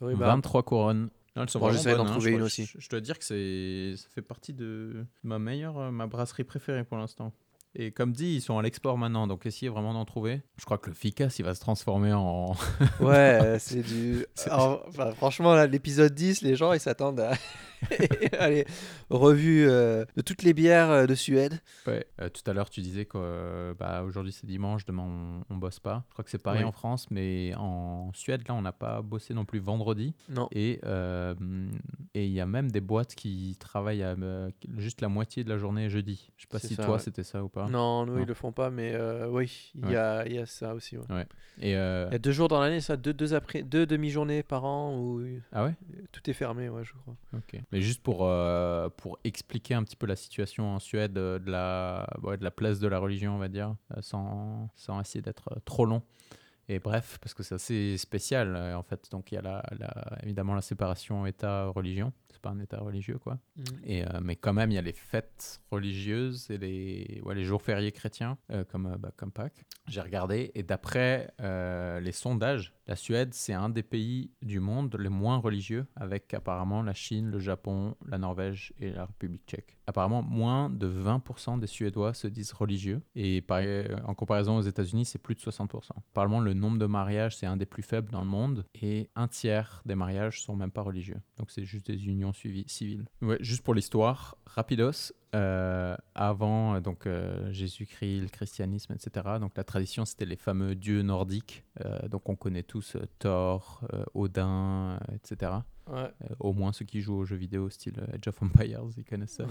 Rhubarbe. 23 couronnes. Non, elles sont Bon, vraiment j'essaierai d'en bonnes, hein. trouver Je une aussi. Je, je dois dire que c'est, ça fait partie de ma meilleure, euh, ma brasserie préférée pour l'instant. Et comme dit, ils sont à l'export maintenant, donc essayez vraiment d'en trouver. Je crois que le Ficas, il va se transformer en, Ouais, c'est du. Alors, enfin, franchement, l'épisode 10, les gens, ils s'attendent à Allez, revue euh, de toutes les bières euh, de Suède. Ouais. Euh, tout à l'heure, tu disais que bah, aujourd'hui c'est dimanche, demain on, on bosse pas. Je crois que c'est pareil Oui. en France, mais en Suède, là, on n'a pas bossé non plus vendredi. Non. Et et il y a même des boîtes qui travaillent à, juste la moitié de la journée jeudi. Je sais pas si ça, toi ouais. c'était ça ou pas. Non, nous, Non. ils le font pas, mais oui, il y, a, il y a ça aussi. ouais. Et Il y a deux jours dans l'année, ça, deux, deux, après, deux demi-journées par an où ah ouais? tout est fermé, ouais, je crois. Ok. Mais juste pour, euh, pour expliquer un petit peu la situation en Suède, euh, de la, ouais, de la place de la religion, on va dire, euh, sans, sans essayer d'être trop long. Et bref, parce que c'est assez spécial, en fait. Donc, il y a la, la- évidemment la séparation État-religion. C'est pas un État religieux, quoi. Et, euh, mais quand même, il y a les fêtes religieuses et les, ouais, les jours fériés chrétiens, euh, comme, bah, comme Pâques. J'ai regardé, et d'après euh, les sondages, la Suède, c'est un des pays du monde les moins religieux, avec apparemment la Chine, le Japon, la Norvège et la République tchèque. Apparemment, moins de 20% des Suédois se disent religieux, et en comparaison aux États-Unis, c'est plus de 60%. Apparemment, le nombre de mariages, c'est un des plus faibles dans le monde, et un tiers des mariages sont même pas religieux. Donc, c'est juste des unions civiles. Ouais, juste pour l'histoire, rapidos, euh, avant euh, donc euh, Jésus-Christ, le christianisme, etc. Donc la tradition, c'était les fameux dieux nordiques. Euh, donc on connaît tous Thor, Odin, etc. Ouais. Au moins ceux qui jouent aux jeux vidéo style Age of Empires, ils connaissent ça.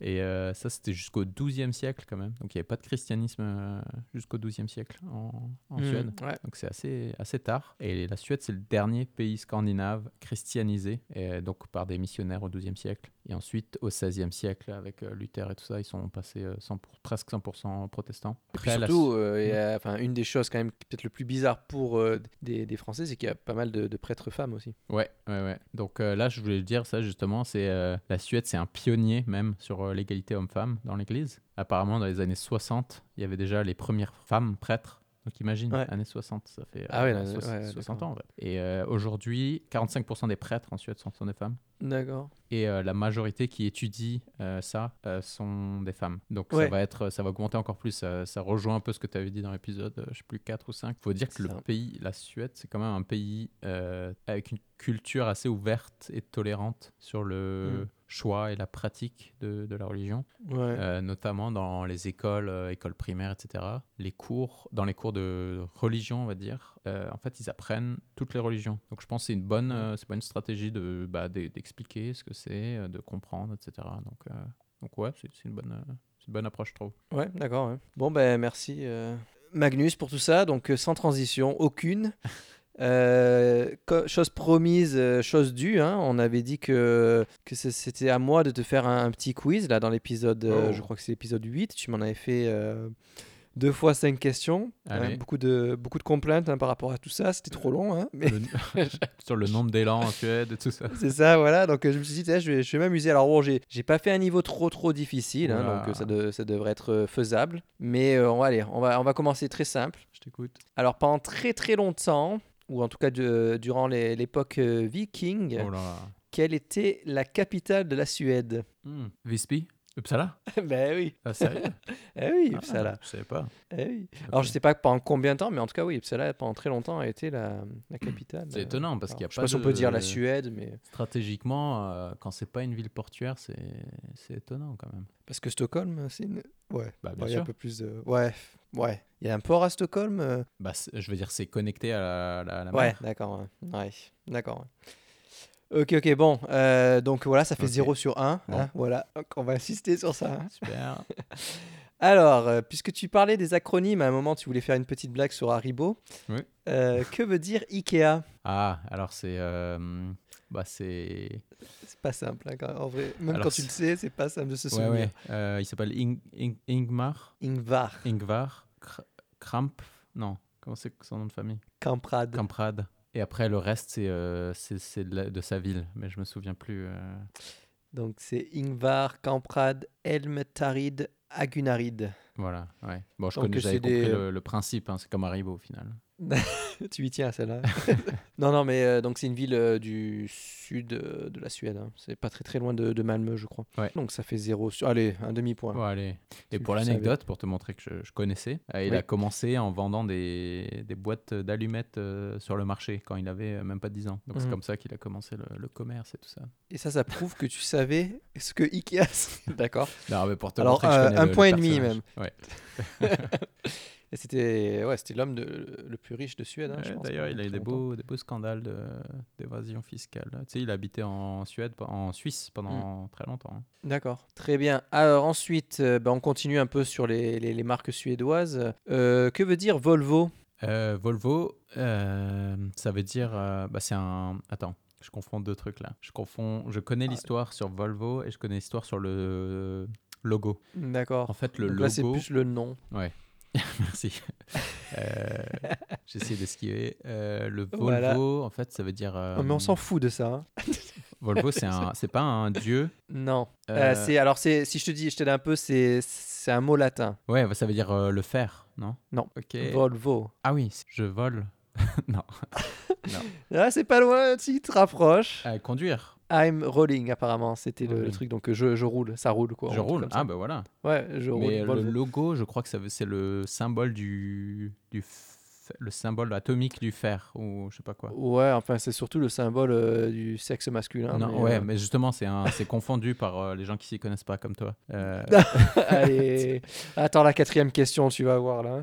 Et euh, ça, c'était jusqu'au XIIe siècle quand même. Donc il n'y avait pas de christianisme euh, jusqu'au XIIe siècle en, en Mm, Suède. ouais. Donc c'est assez, assez tard. Et la Suède, c'est le dernier pays scandinave christianisé, et donc par des missionnaires au XIIe siècle. Et ensuite, au XVIe siècle, avec euh, Luther et tout ça, ils sont passés 100 pour- presque 100% protestants. Et puis Après, la surtout, Su- euh, enfin, une des choses quand même peut-être le plus bizarre pour des, des Français, c'est qu'il y a pas mal de, de prêtres femmes aussi. Ouais, ouais, ouais. Donc là, je voulais dire ça justement, c'est la Suède, c'est un pionnier même sur euh, l'égalité homme-femme dans l'Église. Apparemment, dans les années 60, il y avait déjà les premières femmes prêtres. Donc imagine, Ouais. années 60, ça fait euh, Ah ouais, 60 d'accord. ans en fait. Et euh, aujourd'hui, 45% des prêtres en Suède sont, sont des femmes. D'accord. Et euh, la majorité qui étudie ça sont des femmes. Donc Ouais. ça va être, ça va augmenter encore plus. Ça, ça rejoint un peu ce que tu avais dit dans l'épisode, je sais plus 4 ou 5. Il faut dire que le ça. pays, la Suède, c'est quand même un pays avec une culture assez ouverte et tolérante sur le Mm. Choix et la pratique de, de la religion, Ouais. euh, notamment dans les écoles, euh, écoles primaires, etc. Les cours, dans les cours de religion, on va dire, euh, en fait, ils apprennent toutes les religions. Donc je pense que c'est une bonne, euh, c'est pas une stratégie de bah, d'e- d'expliquer ce que c'est, de comprendre, etc. Donc, donc ouais, c'est une bonne, une bonne approche, je trouve. Ouais, d'accord. ouais. Bon, ben merci Magnus pour tout ça. Donc, sans transition, aucune. Euh, chose promise, euh, chose due. hein. On avait dit que, c'était à moi de te faire un, un petit quiz là dans l'épisode, euh, Oh. je crois que c'est l'épisode 8. Tu m'en avais fait euh, deux fois cinq questions. Hein, beaucoup, de, beaucoup de complaintes hein, par rapport à tout ça. C'était trop long. hein, mais Le- sur le nombre d'élan en Suède et tout ça. c'est ça, voilà. Donc je me suis dit, je vais, je vais m'amuser. Alors bon, j'ai, pas fait un niveau trop trop difficile, donc ça, de- ça devrait être faisable. Mais on va aller, on va, on va commencer très simple. Je t'écoute. Alors pendant très très longtemps, ou en tout cas de- durant l'époque euh, viking, Oh quelle était la capitale de la Suède? Hmm. Visby? Uppsala? Ben oui, Ah, sérieux? Eh oui, Ah, Uppsala. Je savais pas. Eh oui. Alors je sais pas pendant combien de temps, mais en tout cas oui, Uppsala pendant très longtemps a été la, la capitale. C'est étonnant parce qu'il y a je sais pas pas si on peut dire la Suède, mais Stratégiquement, euh, quand c'est pas une ville portuaire, c'est étonnant quand même. parce que Stockholm, c'est une... ouais, Bah, bien Ouais, il y a un peu plus de... Ouais, ouais. Il y a un port à Stockholm euh, Bah, je veux dire, c'est connecté à la, la- la Ouais, mer. d'accord. Ouais, Ouais, d'accord. Ok, ok, bon. euh, donc voilà, ça fait Ok. 0 sur 1. Bon. voilà, donc on va insister sur ça. hein. Super. Alors, euh, puisque tu parlais des acronymes, à un moment, tu voulais faire une petite blague sur Haribo. Oui. Que veut dire Ikea? Ah, alors c'est. bah, c'est. C'est pas simple, hein, quand- en vrai. Même Alors, quand tu le sais, c'est pas simple de se souvenir. ouais. il s'appelle Ing- Ing- Ingmar. Ingvar, Ingvar. Kr- Kramp. Non, comment c'est son nom de famille? Kamprad. Kamprad. Et après, le reste, c'est euh, de, sa ville, mais je me souviens plus. euh. Donc c'est Ingvar Kamprad Elmtarid Agunarid. Voilà, ouais. Bon, je Donc, connais, j'avais compris des- le, le principe, hein, c'est comme Haribo au final. tu y tiens celle-là. non, non, mais euh, donc c'est une ville euh, du sud euh, de la Suède. hein. C'est pas très très loin de, de Malmö, je crois. Ouais. Donc ça fait zéro sur. Allez, un demi-point. Bon, allez. Et Tu- pour l'anecdote, pour te montrer que je, je connaissais, euh, il Oui. a commencé en vendant des, des boîtes d'allumettes euh, sur le marché quand il avait euh, même pas 10 ans. Donc c'est Mhm. comme ça qu'il a commencé le, le commerce et tout ça. Et ça, ça prouve que tu savais ce que Ikea. c'est- D'accord. Non, mais pour te Alors, montrer que je euh, connais un le- le point et demi personnage. même. Ouais. Et c'était ouais, c'était l'homme le plus riche de Suède. hein, Ouais, D'ailleurs, il a eu des beaux, des beaux scandales d'évasion fiscale. Tu sais, il habitait en Suède, en Suisse pendant très longtemps. hein. D'accord, très bien. Alors ensuite, euh, bah, on continue un peu sur les, les- les marques suédoises. Euh, que veut dire Volvo? Euh, Volvo, ça veut dire. bah, c'est un. Attends, je confonds deux trucs là. Je confonds. Je connais Ah. l'histoire sur Volvo et je connais l'histoire sur le logo. D'accord. En fait, le Donc là, c'est logo. plus le nom. Merci. Euh, J'ai essayé d'esquiver. Euh, le Volvo, Voilà. en fait, ça veut dire. euh, Oh, mais on s'en fout de ça. hein. Volvo, c'est un, c'est pas un dieu. Non. Euh, Euh, c'est alors c'est si je te dis, je t'aide un peu, c'est c'est un mot latin. Ouais, ça veut dire euh, le fer, non? Non. Ok. Volvo. Ah oui, je vole. non. Ah, c'est pas loin, tu te rapproches. Euh, conduire. I'm rolling apparemment, c'était le, truc donc je, je roule, ça roule quoi. je roule. Ah ben voilà. Ouais, je roule. Mais le logo, je crois que c'est le symbole du, du le symbole atomique du fer ou je sais pas quoi. Ouais, enfin c'est surtout le symbole euh, du sexe masculin. non, mais, ouais, euh, mais justement, c'est c'est confondu par euh, les gens qui s'y connaissent pas comme toi. Allez, attends la quatrième question, tu vas voir là.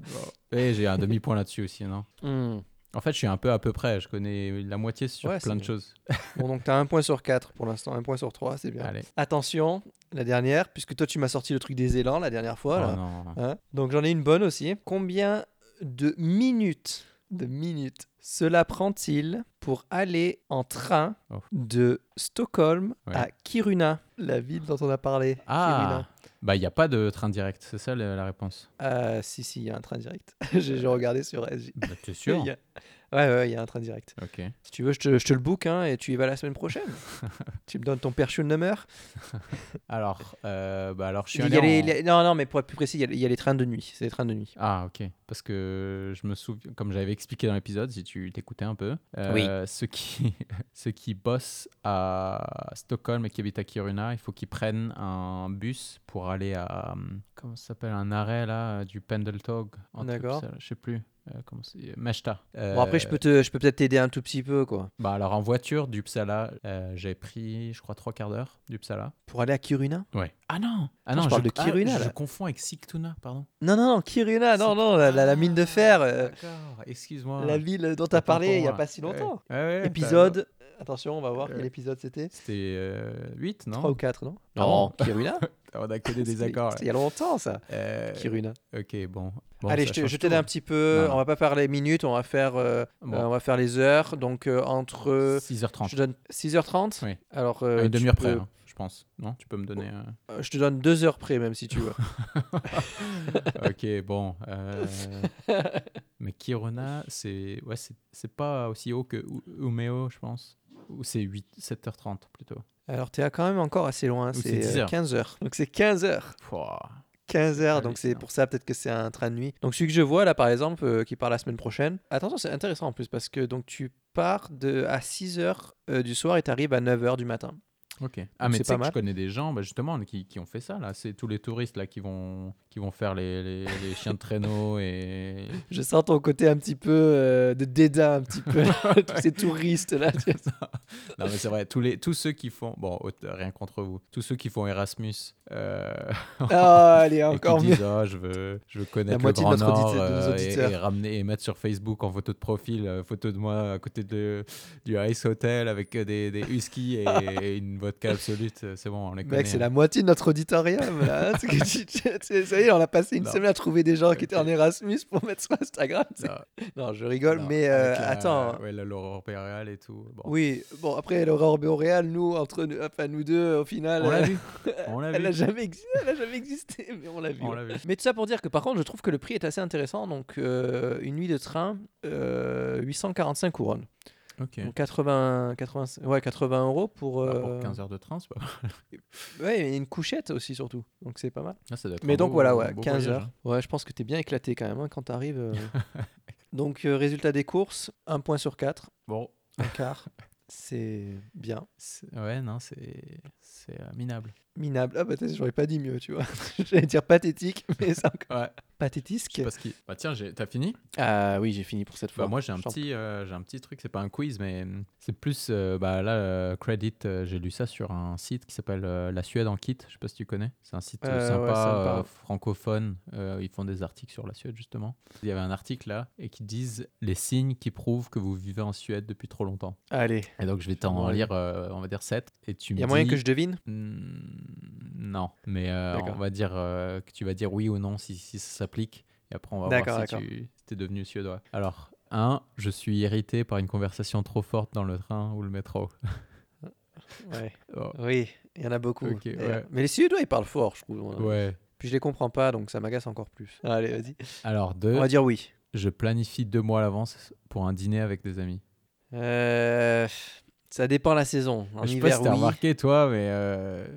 et j'ai un demi-point là-dessus aussi, non? Hmm. En fait, je suis un peu à peu près. Je connais la moitié sur Ouais, plein de choses. Bon, donc t'as un point sur quatre pour l'instant, un point sur trois, c'est bien. Allez. Attention, la dernière, puisque toi tu m'as sorti le truc des élans la dernière fois. Oh là. non. Hein Donc j'en ai une bonne aussi. Combien de minutes, de minutes, cela prend-il pour aller en train Oh. de Stockholm Ouais. à Kiruna, la ville dont on a parlé Ah, bah il n'y a pas de train direct, c'est ça la, la réponse? Euh, si, si, il y a un train direct. J'ai regardé sur SJ. Bah, T'es sûr? Ouais, ouais, il y a un train direct. Ok. Si tu veux, je te, je te le book hein, et tu y vas la semaine prochaine. tu me donnes ton perchule number. Alors, euh, bah alors je suis allé les- les- Non, non, mais pour être plus précis, il y a, il y a les trains de nuit. C'est les trains de nuit. Ah, ok. Parce que je me souviens, comme j'avais expliqué dans l'épisode, si tu t'écoutais un peu, euh, ceux, qui, ceux qui bossent à Stockholm et qui habitent à Kiruna, il faut qu'ils prennent un bus pour aller à. hum, Comment ça s'appelle Un arrêt là, du truc D'accord. Je sais plus. Euh, comment c'est Meshta. Bon, après, je Euh, peux te- je peux peut-être t'aider un tout petit peu, quoi. Bah alors en voiture d'Uppsala, euh, j'ai pris, je crois, trois quarts d'heure d'Uppsala. Pour aller à Kiruna? Ouais. Ah non Ah je non, parle de ah, Kiruna, je confonds avec Sigtuna, pardon. Non, non, non, Kiruna, non, non, la, la- la mine de fer, euh, D'accord, excuse-moi. la ville dont tu as parlé il n'y a pas si longtemps. Ouais, ouais, ouais, Épisode, attention, on va voir quel épisode c'était. C'était 8, non? 3 ou 4, non? Ah bon Kiruna? On a que des désaccords. c'était Il y a longtemps, ça, Euh, Kiruna. ok, bon. Bon, Allez, je t'aide un petit peu. Non, non. On va pas faire les minutes, on va faire, euh, Bon. euh, on va faire les heures. Donc, euh, entre. 6h30. Je te donne 6h30 Oui. Alors, euh, une tu demi-heure peux- près, hein, je pense. Non Tu peux me donner. euh, euh, Je te donne 2 heures près, même si tu veux. ok, bon. euh, Mais Kiruna, c'est ouais, c'est pas aussi haut que U- Umeå, je pense. Ou c'est 8, 7h30 plutôt. Alors, tu es quand même encore assez loin. C'est C'est 10 euh, heures. 15 heures. Donc, c'est 15 heures. Pouah. 15 heures, donc c'est pour ça peut-être que c'est un train de nuit. Donc celui que je vois là par exemple, euh, qui part la semaine prochaine. Attention, c'est intéressant en plus parce que donc tu pars de à 6 heures euh, du soir et tu arrives à 9 heures du matin. Ok. Ah, mais c'est tu sais pas que je connais des gens, bah, justement, qui, qui ont fait ça, là. C'est tous les touristes, là, qui vont, qui vont faire les, les, les chiens de traîneau et... Je sens ton côté un petit peu euh, de dédain, un petit peu, tous ces touristes là. non, mais c'est vrai, tous, les, tous ceux qui font... Bon, rien contre vous. Tous ceux qui font Erasmus euh, Ah, allez, et qui encore mieux. disent, Ah, je veux, je veux connaître le moitié de Grand notre Nord euh, et, et ramener et mettre sur Facebook en photo de profil, euh, photo de moi à côté de, du Ice Hotel avec euh, des, des huskies et, et une vodka absolute. C'est bon, on les connaît. Mec, c'est hein. la moitié de notre auditorium là. hein. Ça y est, on a passé une Non. semaine à trouver des gens qui étaient en. Erasmus pour mettre sur Instagram. Non, Non, je rigole, non, mais euh, la- attends. Ouais, la- l'aurore boréale et tout. Bon. Oui, bon après l'aurore boréale, nous entre nous, enfin nous deux au final, On l'a vu. On l'a vu. N'a jamais, exi- elle a jamais existé, mais on l'a vu. On ouais. l'a vu. Mais tout ça pour dire que par contre, je trouve que le prix est assez intéressant. Donc, euh, une nuit de train, euh, 845 couronnes. Ok. Donc 80, 80, ouais, 80 euros pour. Bah, euh, pour 15 heures de train, c'est pas Ouais, et une couchette aussi, surtout. Donc c'est pas mal. Ah, ça doit être Mais donc beau- voilà, ouais, beau 15 voyage, heures. hein. Ouais, je pense que t'es bien éclaté quand même hein, quand t'arrives. euh. donc, euh, résultat des courses, un point sur 4, Bon, un quart. c'est bien. ouais, non, c'est euh, minable. Minable. Ah bah j'aurais pas dit mieux, tu vois. J'allais dire pathétique, mais c'est encore Ouais. pathétisque. Je sais pas ce qui. Bah tiens, t'as fini? Ah oui, j'ai fini pour cette fois. Bah, moi j'ai un petit euh, j'ai un petit truc c'est pas un quiz mais hum, c'est plus euh, bah là euh, credit euh, j'ai lu ça sur un site qui s'appelle euh, la Suède en kit je sais pas si tu connais c'est un site euh, Euh, ouais, sympa euh, francophone euh, ils font des articles sur la Suède justement il y avait un article là et qui disent les signes qui prouvent que vous vivez en Suède depuis trop longtemps Allez, et donc je vais t'en lire euh, on va dire 7 et tu il y a moyen que je devine? Hmm, non mais euh, on va dire euh, que tu vas dire oui ou non si, si ça s'applique et après on va voir si tu es devenu suédois alors un, je suis irrité par une conversation trop forte dans le train ou le métro. Ouais. Oh, Oui, il y en a beaucoup. Ouais. Mais les Suédois, ils parlent fort, je trouve. ouais. Puis je les comprends pas, donc ça m'agace encore plus. Allez, vas-y. Alors deux, On va dire oui. je planifie deux mois à l'avance pour un dîner avec des amis. Euh, ça dépend la saison. En je sais pas hiver, si t'as oui. remarqué toi, mais euh,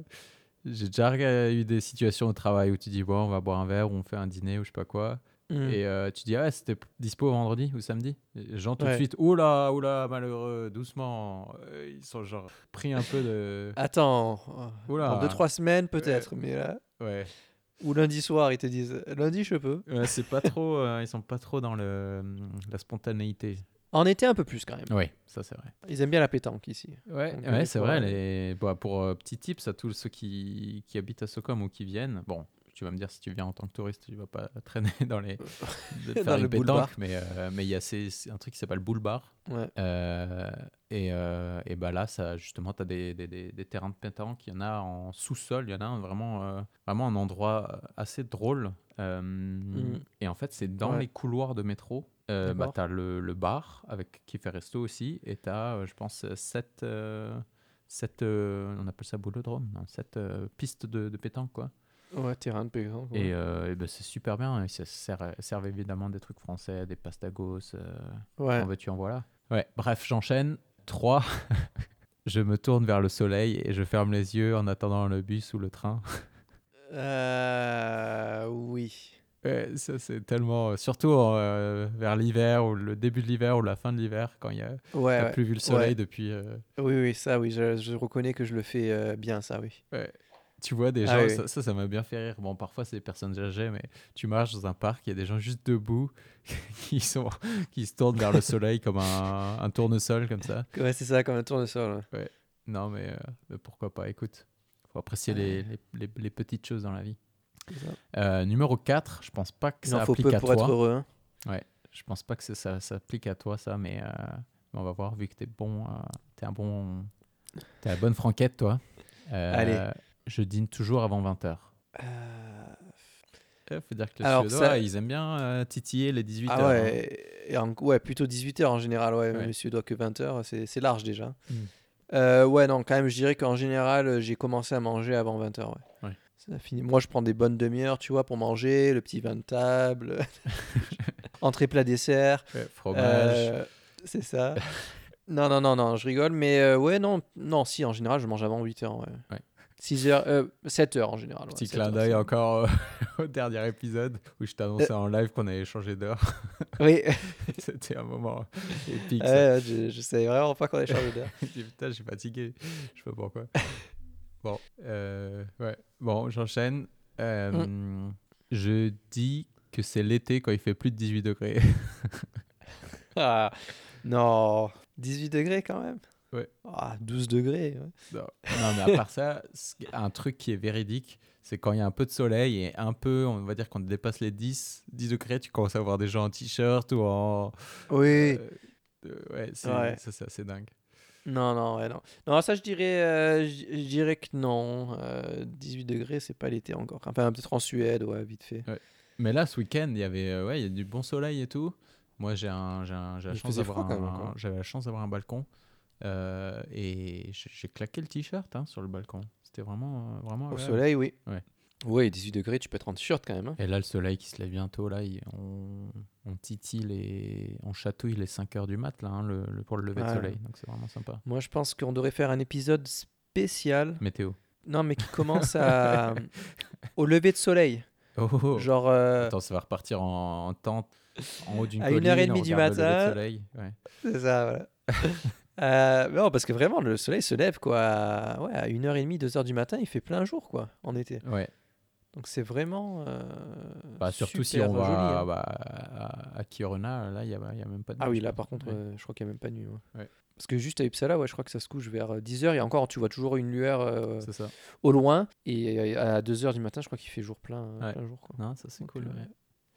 j'ai déjà eu des situations au travail où tu dis bon, on va boire un verre ou on fait un dîner ou je sais pas quoi. Hmm. Et euh, tu dis, ah, c'était dispo vendredi ou samedi? Et gens tout de Ouais. suite, oula, oula, malheureux, doucement. Euh, Ils sont genre pris un peu de. Attends, Oula. dans 2-3 semaines peut-être, mais là. Ouais, Ou lundi soir, ils te disent lundi, je peux. Ouais, c'est pas trop. euh, ils sont pas trop dans le, la spontanéité. En été, un peu plus quand même. Oui, ça c'est vrai. Ils aiment bien la pétanque ici. Ouais, ouais euh, c'est vrai. Les... bah, pour euh, petit tips à tous ceux qui, qui habitent à Stockholm ou qui viennent, bon, tu vas me dire si tu viens en tant que touriste, tu vas pas traîner dans les. de Dans faire le pétanque, boulevard. mais euh, mais il y a ces- c'est un truc qui s'appelle Bull Bar. Ouais. Euh, et, euh, et bah là, ça, justement, tu as des, des, des- des terrains de pétanque. Il y en a en sous-sol. Il y en a un vraiment, vraiment un endroit assez drôle. Euh, Et en fait, c'est dans Mm. Ouais. les couloirs de métro. Euh, bah, D'accord. tu as le, le bar avec, qui fait resto aussi. Et tu as, je pense, sept, euh, sept, euh, on appelle ça boulodrome, non, sept euh, pistes de, de pétanque. Quoi. Ouais, terrain de pétanque. ouais. Et, euh, et ben, c'est super bien. Ils se servent, servent évidemment des trucs français, des pastagos. euh, ouais. en veux-tu, en voilà. Ouais, bref, j'enchaîne. 3. je me tourne vers le soleil et je ferme les yeux en attendant le bus ou le train. Euh, oui. Ouais, ça c'est tellement. Surtout euh, vers l'hiver ou le début de l'hiver ou la fin de l'hiver quand il y a Ouais, t'as ouais. plus vu le soleil depuis. euh, Oui, oui, ça, oui. Je, je reconnais que je le fais euh, bien, ça, oui. Tu vois des Ah gens, oui. ça, ça m'a bien fait rire. Bon, parfois c'est des personnes âgées, mais tu marches dans un parc, il y a des gens juste debout qui, sont, qui se tournent vers le soleil comme un, un tournesol comme ça. Ouais, c'est ça, comme un tournesol. ouais. Non, mais, euh, mais pourquoi pas, écoute. faut apprécier les, les, les- les petites choses dans la vie. Euh, numéro 4, je pense pas que Il ça en faut applique peu à pour toi. être heureux. hein. Je pense pas que ça, ça s'applique à toi, ça, mais, euh, on va voir, vu que t'es bon, euh, t'es un bon. T'es la bonne franquette, toi. Euh, Allez. Je dîne toujours avant 20h. Euh, faut dire que les Alors, Suédois, ça- ils aiment bien euh, titiller les 18h. Ah ouais, et en- ouais, plutôt 18h en général, ouais, Ouais. si doit que 20h, c'est c'est large déjà. Mm. Euh, ouais, non, quand même, je dirais qu'en général, euh, j'ai commencé à manger avant 20h, ouais. Ouais. Ça finit. Moi, je prends des bonnes demi-heures, tu vois, pour manger, le petit vin de table, entrée, plat, dessert. fromage. Euh, c'est ça. non, non, non, non, je rigole, mais euh, ouais, non, non, si, en général, je mange avant 8h, ouais. Ouais. 6h, euh, 7h en général. ouais, Petit 7 clin heures, d'œil encore euh, au dernier épisode où je t'annonçais en live qu'on avait changé d'heure. Oui, C'était un moment épique. ça. Ouais, je, je savais vraiment pas qu'on allait changer d'heure. Putain, je suis fatigué. Je sais pas pourquoi. Bon, euh, ouais. bon j'enchaîne. Euh, Mm. Je dis que c'est l'été quand il fait plus de 18 degrés. Ah, non, 18 degrés quand même Ouais. Ah, 12 degrés. ouais. non. non, mais à part ça, un truc qui est véridique, c'est quand il y a un peu de soleil et un peu, on va dire qu'on dépasse les 10, 10 degrés, tu commences à voir des gens en t-shirt ou en. Oui. euh, ouais, c'est, Ouais. ça c'est assez dingue. Non, non, ouais, non. Non, ça, je dirais, euh, je je dirais que non. Euh, 18 degrés, c'est pas l'été encore. Enfin, peut-être en Suède, ouais, vite fait. Mais là, ce week-end, il y avait, euh, ouais, il y a du bon soleil et tout. Moi, j'ai un, j'ai un- j'ai la Il chance faisait d'avoir froid quand même un- encore. j'avais la chance d'avoir un balcon euh, et j'ai j'ai claqué le t-shirt hein, sur le balcon. C'était vraiment, euh, vraiment Au agréable. soleil, oui. Ouais, 18 degrés, tu peux être en t-shirt quand même. hein. Et là, le soleil qui se lève bientôt, là, il- on, on titille les... On chatouille les 5 heures du mat, là, hein, le, le- pour le lever de Ouais. soleil. Donc c'est vraiment sympa. Moi, je pense qu'on devrait faire un épisode spécial. Météo. Non, mais qui commence à... au lever de soleil. Oh, oh, oh. Genre, euh, Attends, ça va repartir en, en tente, en haut d'une À colline. une heure et on du regarde le lever de matin. soleil. Ouais. c'est ça, voilà. Euh, non, parce que vraiment, le soleil se lève quoi. À, ouais, à 1h30, 2h du matin, il fait plein jour quoi, en été. Ouais. Donc c'est vraiment. euh, Bah, surtout si on va joli, hein. bah, à, à là, il n'y a, il y a même pas de Ah nuit, oui, je là par contre, Ouais. euh, je crois qu'il n'y a même pas de nuit. ouais. Ouais. Parce que juste à Uppsala, ouais, je crois que ça se couche vers 10h et encore, tu vois toujours une lueur euh, ça. au loin. Et euh, à 2h du matin, je crois qu'il fait jour plein, euh, Ouais. plein jour. Quoi. Non, ça c'est cool. euh.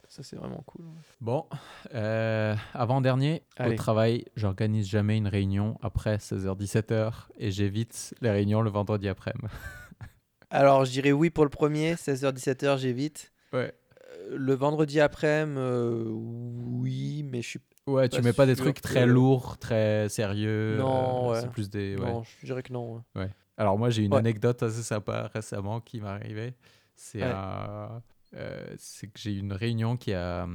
Ça, c'est vraiment cool. Bon, euh, avant-dernier, au travail, j'organise jamais une réunion après 16h-17h et j'évite les réunions le vendredi après-midi. Alors, je dirais oui pour le premier, 16h, 17h, j'évite. Ouais. Euh, Le vendredi après-midi, euh, oui, mais je suis. Ouais, tu mets pas des trucs que- très lourds, très sérieux. Non, euh, ouais. C'est plus des. ouais. Non, je dirais que non. ouais. Alors moi j'ai une anecdote assez sympa récemment qui m'est arrivée. C'est un- euh, que j'ai eu une réunion qui a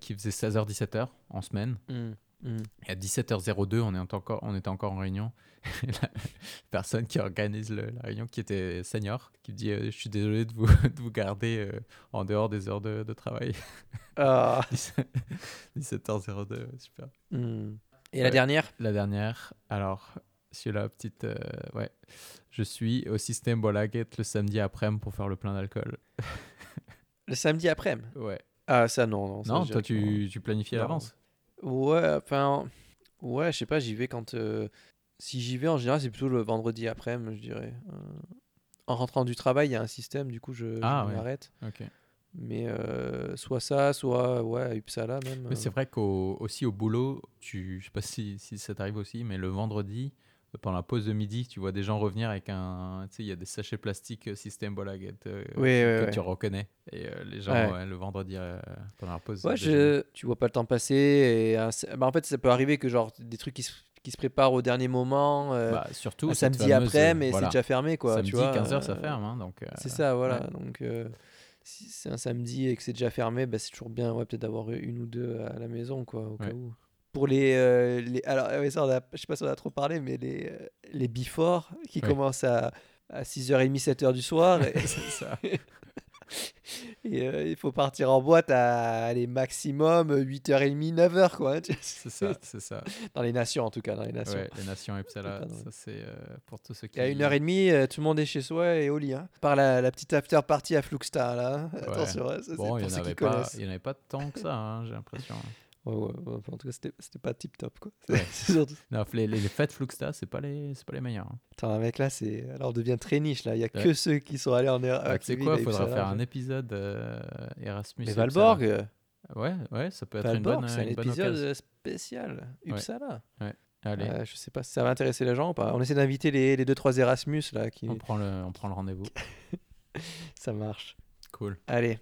qui faisait 16h-17h en semaine. Mm, mm. Et à 17h02 on, est encore, on était encore en réunion. La personne qui organise le- la réunion qui était senior qui me dit euh, je suis désolé de vous, de vous garder euh, en dehors des heures de, de travail. Ah, 17h02 super. mm. Et la dernière? La dernière, alors, sur la petite. euh, ouais. Je suis au système Bolaget le samedi après-midi pour faire le plein d'alcool. Le samedi après-midi? Ouais. Ah, ça, non. Non, ça, non, toi, tu, tu planifies à l'avance Ouais, enfin. Ouais, je sais pas, j'y vais quand. euh, Si j'y vais, en général, c'est plutôt le vendredi après-midi, je dirais. Euh, En rentrant du travail, il y a un système, du coup, je, je Ah, ouais. m'arrête. Ok. Mais euh, soit ça, soit ouais, à Uppsala même. Mais c'est vrai qu'aussi au boulot, tu, je sais pas si, si ça t'arrive aussi, mais le vendredi, pendant la pause de midi, tu vois des gens revenir avec un. Tu sais, il y a des sachets plastiques euh, système Bolaget euh, ouais, que ouais. tu reconnais. Et euh, les gens, Ouais. le vendredi, euh, pendant la pause. Ouais, je... tu vois pas le temps passer. Et bah, en fait, ça peut arriver que genre des trucs qui se, qui se préparent au dernier moment, Bah, surtout un cette samedi fameuse, après, mais voilà, c'est déjà fermé, quoi. Samedi, tu vois, 15h, ça ferme. hein, donc, C'est ça, voilà. Donc, si c'est un samedi et que c'est déjà fermé, bah, c'est toujours bien, ouais, peut-être d'avoir une ou deux à la maison, quoi, au cas où. Pour les, euh, les alors, ouais, ça, on a- je sais pas si on a trop parlé, mais les, euh, les before qui Ouais. commencent à, à 6h30, 7h du soir. et c'est ça. et, euh, il faut partir en boîte à aller maximum 8h30, 9h, quoi. hein, tu- C'est ça, c'est ça. Dans les nations, en tout cas, dans les nations. Ouais, les nations Pas dans- ça c'est euh, pour tous ceux qui. Et à 1h30, euh, tout le monde est chez soi et au lit. Hein. Par la, la petite after party à Fluxstar, là. hein. Attention, hein, ça, Bon, pour il n'y en avait pas tant que ça, hein, j'ai l'impression. Ouais, ouais, ouais, en tout cas, c'était c'était pas tip top, quoi. Ouais. Surtout- Non, les, les, fêtes Fluxta, c'est pas les, c'est pas les meilleurs. hein. Attends, mec, là, c'est. Alors, on devient très niche, là. Il y a Ouais. que ceux qui sont allés en Erasmus. Bah, tu sais quoi, il faudra faire un épisode euh, Erasmus. Mais Uppsala. Valborg, euh, Ouais, ouais, ça peut être une Valborg, bonne, c'est un une bonne épisode occasion. euh, spécial. Uppsala. Allez, Euh, je sais pas si ça va intéresser les gens ou pas. On essaie d'inviter les, les deux trois Erasmus, là. Qui... on prend le, on prend le rendez-vous. Ça marche. Cool. Allez.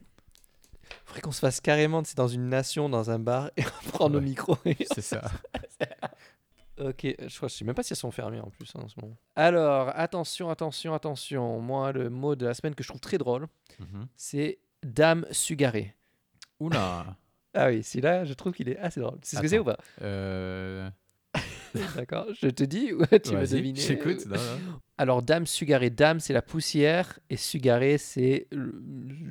Faudrait qu'on se fasse carrément, c'est dans une nation, dans un bar, et on prend nos micros. C'est ça. Ok, je crois, je sais même pas si elles sont fermées en plus hein, en ce moment. Alors, attention, attention, attention. Moi, le mot de la semaine que je trouve très drôle, Mhm. c'est Dame Sugaré. Oula. Ah oui, celui-là, je trouve qu'il est assez drôle. C'est ce que c'est ou pas? Euh, D'accord, je te dis ou tu vas deviner j'écoute. Alors, Dame Sugaré, Dame, c'est la poussière, et Sugaré, c'est le,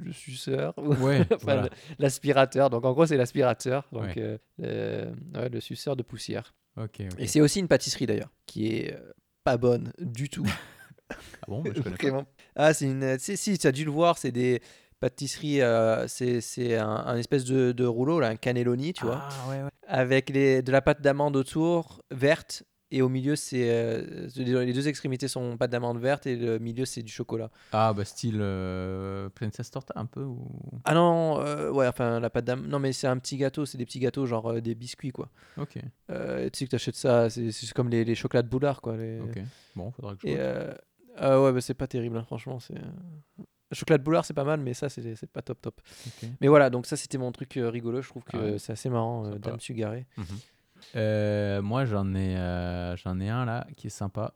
le suceur, ou Ouais, enfin, voilà. le- l'aspirateur. Donc, en gros, c'est l'aspirateur, donc Ouais. euh, euh, le suceur de poussière. Ok, ok. Et c'est aussi une pâtisserie d'ailleurs, qui est euh, pas bonne du tout. Ah bon, bah, je connais pas. Ah, c'est une. Si, si, tu as dû le voir, c'est des pâtisseries. euh, c'est c'est un, un espèce de, de rouleau, là, un cannelloni, tu vois, Ah, ouais, ouais. avec les, de la pâte d'amande autour, verte, et au milieu, c'est. euh, les deux extrémités sont pâte d'amande verte, et le milieu, c'est du chocolat. Ah, bah, style euh, Princess Torta, un peu ou... Ah non, euh, ouais, enfin, la pâte d'amande. Non, mais c'est un petit gâteau, c'est des petits gâteaux, genre euh, des biscuits, quoi. Ok, Euh, tu sais que tu achètes ça, c'est c'est comme les, les chocolats de boulard, quoi. Les... ok. Bon, faudra que je Et euh, ah ouais, bah, c'est pas terrible, hein, franchement. C'est le chocolat de boulard, c'est pas mal, mais ça, c'est pas top top. Mais voilà, donc ça, c'était mon truc euh, rigolo. Je trouve que Ah ouais. c'est assez marrant, euh. Dame Sugaré. Mhm. Euh, moi, j'en ai, euh, j'en ai un là qui est sympa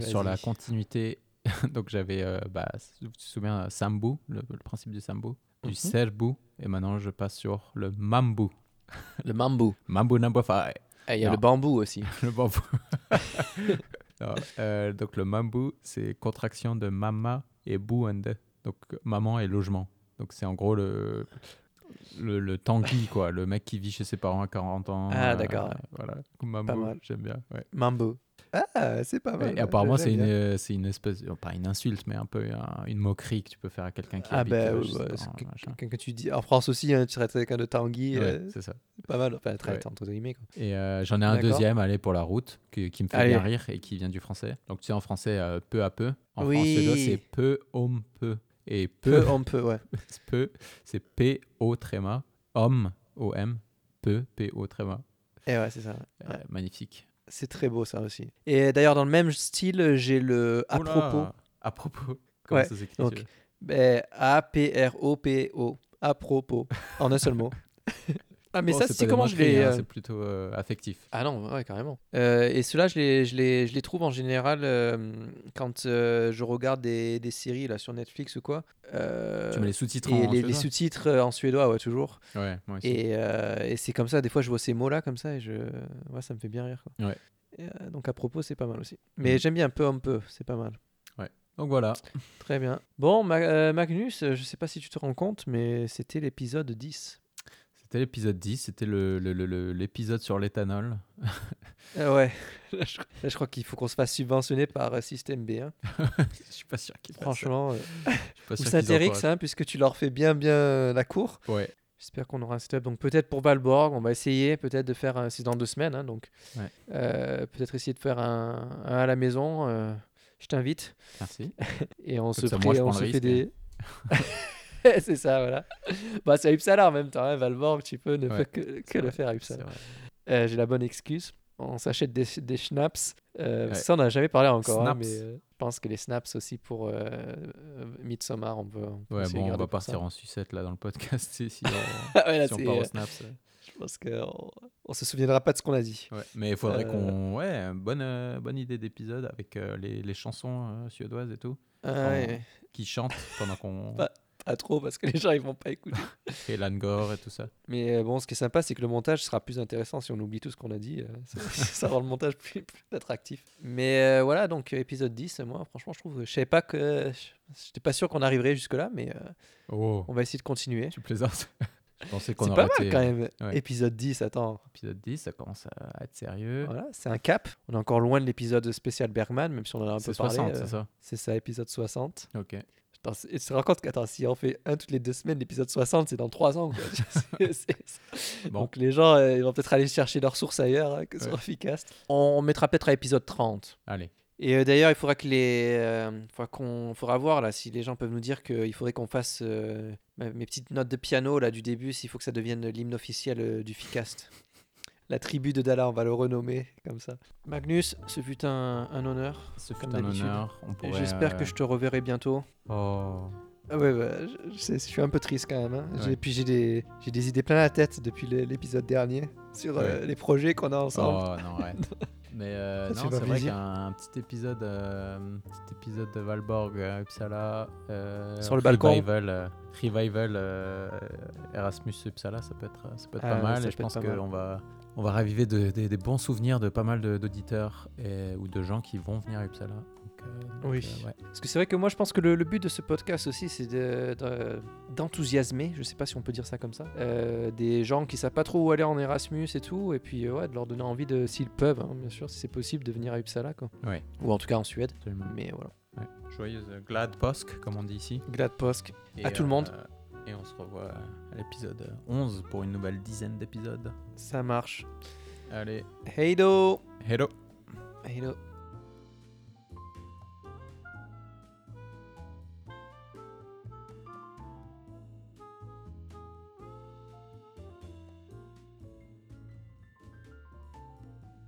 sur la continuité Donc j'avais, bah, tu te souviens, Sambu, le, le principe du Sambu, du Mhm. Serbu, et maintenant je passe sur le Mambu. Le bambou. Mambu number five. Ah, Il y a Non. le bambou aussi. le bambou. Non, euh, donc le Mambu, c'est contraction de Mama et Buende. Donc maman et logement. Donc c'est en gros le, le, le Tanguy, quoi, le mec qui vit chez ses parents à 40 ans. Ah, d'accord, ouais. Voilà, mal. j'aime bien. ouais. Mambo. Ah, c'est pas mal. Et apparemment, j'aime c'est une, euh, c'est une espèce, euh, pas une insulte, mais un peu un- une moquerie que tu peux faire à quelqu'un qui Ah, habite bah, euh, ouais, quelqu'un que tu dis. En France aussi, hein, tu traites quelqu'un de Tanguy. Ouais, euh, c'est ça. pas mal. Enfin, traite entre guillemets. Quoi. Et euh, j'en ai un deuxième, allez, pour la route, qui, qui me fait Allez. bien rire et qui vient du français. Donc, tu sais, en français, euh, peu à peu. En Oui. suédois, c'est peu, homme, peu. Et Peu, peu, on peut, ouais. peu, c'est P-O tréma, homme, O-M, peu, P-O tréma. Et ouais, c'est ça. Euh, Magnifique. C'est très beau ça aussi. Et d'ailleurs, dans le même style, j'ai le à Oula, propos. À propos. Comment Ouais, ça s'écrit donc, Ben, A-P-R-O-P-O. À propos. En un seul mot. ah, mais ça, c'est comment je les. hein, euh, C'est plutôt euh, affectif. Ah non, ouais, carrément. Euh, et ceux-là, je les, je, les, je les trouve en général euh, quand je regarde des, des séries là, sur Netflix ou quoi. Tu mets les sous-titres et en les, les sous-titres en suédois, ouais, toujours. Ouais, moi aussi. Et, et c'est comme ça, des fois, je vois ces mots-là comme ça et je... ouais, ça me fait bien rire. Quoi. Ouais. Et, donc, à propos, c'est pas mal aussi. Mais Mhm. j'aime bien un peu, un peu, c'est pas mal. Donc voilà. Très bien. Bon, Ma- euh, Magnus, je sais pas si tu te rends compte, mais c'était l'épisode 10. C'était l'épisode 10, c'était le- le- le- le- l'épisode sur l'éthanol. Euh, ouais, là, je, là, je crois qu'il faut qu'on se fasse subventionner par euh, Système B. hein. Je suis pas sûr qu'ils ça. Franchement, euh, ou encouragent. hein, puisque tu leur fais bien, bien la cour. Ouais. J'espère qu'on aura un setup. Donc peut-être pour Valborg, on va essayer peut-être de faire, un- c'est dans deux semaines, hein, donc Ouais. euh, peut-être essayer de faire un, un à la maison. euh, je t'invite Merci. et on se, ça, pré- moi, on se fait des. C'est ça, voilà. Bah, c'est à Uppsala en même temps. Hein, Valborg, tu peux ne Ouais, que, que le vrai, faire à Uppsala. Euh, J'ai la bonne excuse. On s'achète des, des schnapps. Euh, Ouais. Ça, on n'a jamais parlé encore. hein, mais euh, je pense que les snaps aussi pour Midsommar, on peut. on peut Ouais, bon, on va ça. partir en sucette là dans le podcast si, si on, ouais, là, si on part euh, au snaps. Je pense qu'on on se souviendra pas de ce qu'on a dit. Mais il faudrait qu'on. Ouais, bonne, bonne idée d'épisode avec les, les chansons suédoises et tout, Ah, ouais, qui chantent pendant qu'on. Pas- Pas trop parce que les gens ils vont pas écouter. Et Langor et tout ça. Mais euh, bon, ce qui est sympa, c'est que le montage sera plus intéressant si on oublie tout ce qu'on a dit. euh, ça, ça rend le montage plus, plus attractif. Mais euh, voilà, donc épisode 10, moi franchement, je trouve. Je savais pas que. J'étais pas sûr qu'on arriverait jusque-là, mais euh, Oh, on va essayer de continuer. tu plaisantes Je pensais qu'on C'est pas mal été. quand même. ouais. Épisode 10, attends. Épisode 10, ça commence à être sérieux. Voilà, c'est un cap. On est encore loin de l'épisode spécial Bergman, même si on en a un peu C'est parlé. 60, euh, c'est ça C'est ça, épisode 60. Ok. C'est- tu te rends compte qu'attends, si on fait un toutes les deux semaines, l'épisode 60, c'est dans trois ans. quoi. Bon. Donc les gens, euh, ils vont peut-être aller chercher leurs sources ailleurs hein, que sur Ouais. Ficast. On, on mettra peut-être à épisode 30. Allez. Et euh, d'ailleurs, il faudra que les, euh, faudra qu'on, faudra voir là si les gens peuvent nous dire qu'il faudrait qu'on fasse euh, mes petites notes de piano là du début, s'il faut que ça devienne l'hymne officiel euh, du Ficast. La tribu de Dala, on va le renommer comme ça. Magnus, ce fut un, un honneur. Ce fut Comme un d'habitude. honneur. Pourrait, J'espère euh, que je te reverrai bientôt. Oh. Ah ouais, bah, je, je sais, je suis un peu triste quand même. hein. J'ai- Ouais. Puis j'ai des, j'ai des idées plein la tête depuis l'épisode dernier sur euh, les projets qu'on a ensemble. Oh non, ouais. Mais euh, c'est vrai qu'un un petit épisode, euh, petit épisode de Valborg à Uppsala. euh, Sur le balcon. Revival, euh, revival euh, Erasmus Uppsala, ça peut être, ça peut être Ah, pas mal. ça Et je pense mal. qu'on va, on va raviver de- des- bons souvenirs de pas mal d'auditeurs ou de gens qui vont venir à Uppsala. Donc, euh, donc, Oui. euh, ouais. Parce que c'est vrai que moi, je pense que le, le but de ce podcast aussi, c'est de- de- d'enthousiasmer, je sais pas si on peut dire ça comme ça, euh, des gens qui savent pas trop où aller en Erasmus et tout, et puis euh, ouais, de leur donner envie, de, s'ils peuvent, hein, bien sûr, si c'est possible, de venir à Uppsala. Quoi. Ouais. Ou en tout cas en Suède. Absolument. Mais voilà. Ouais. Joyeuse Glad Påsk, comme on dit ici. Glad Posk. Et, À tout le monde. Et on se revoit à l'épisode 11 pour une nouvelle dizaine d'épisodes. Ça marche. Allez, Hey do hello Hey do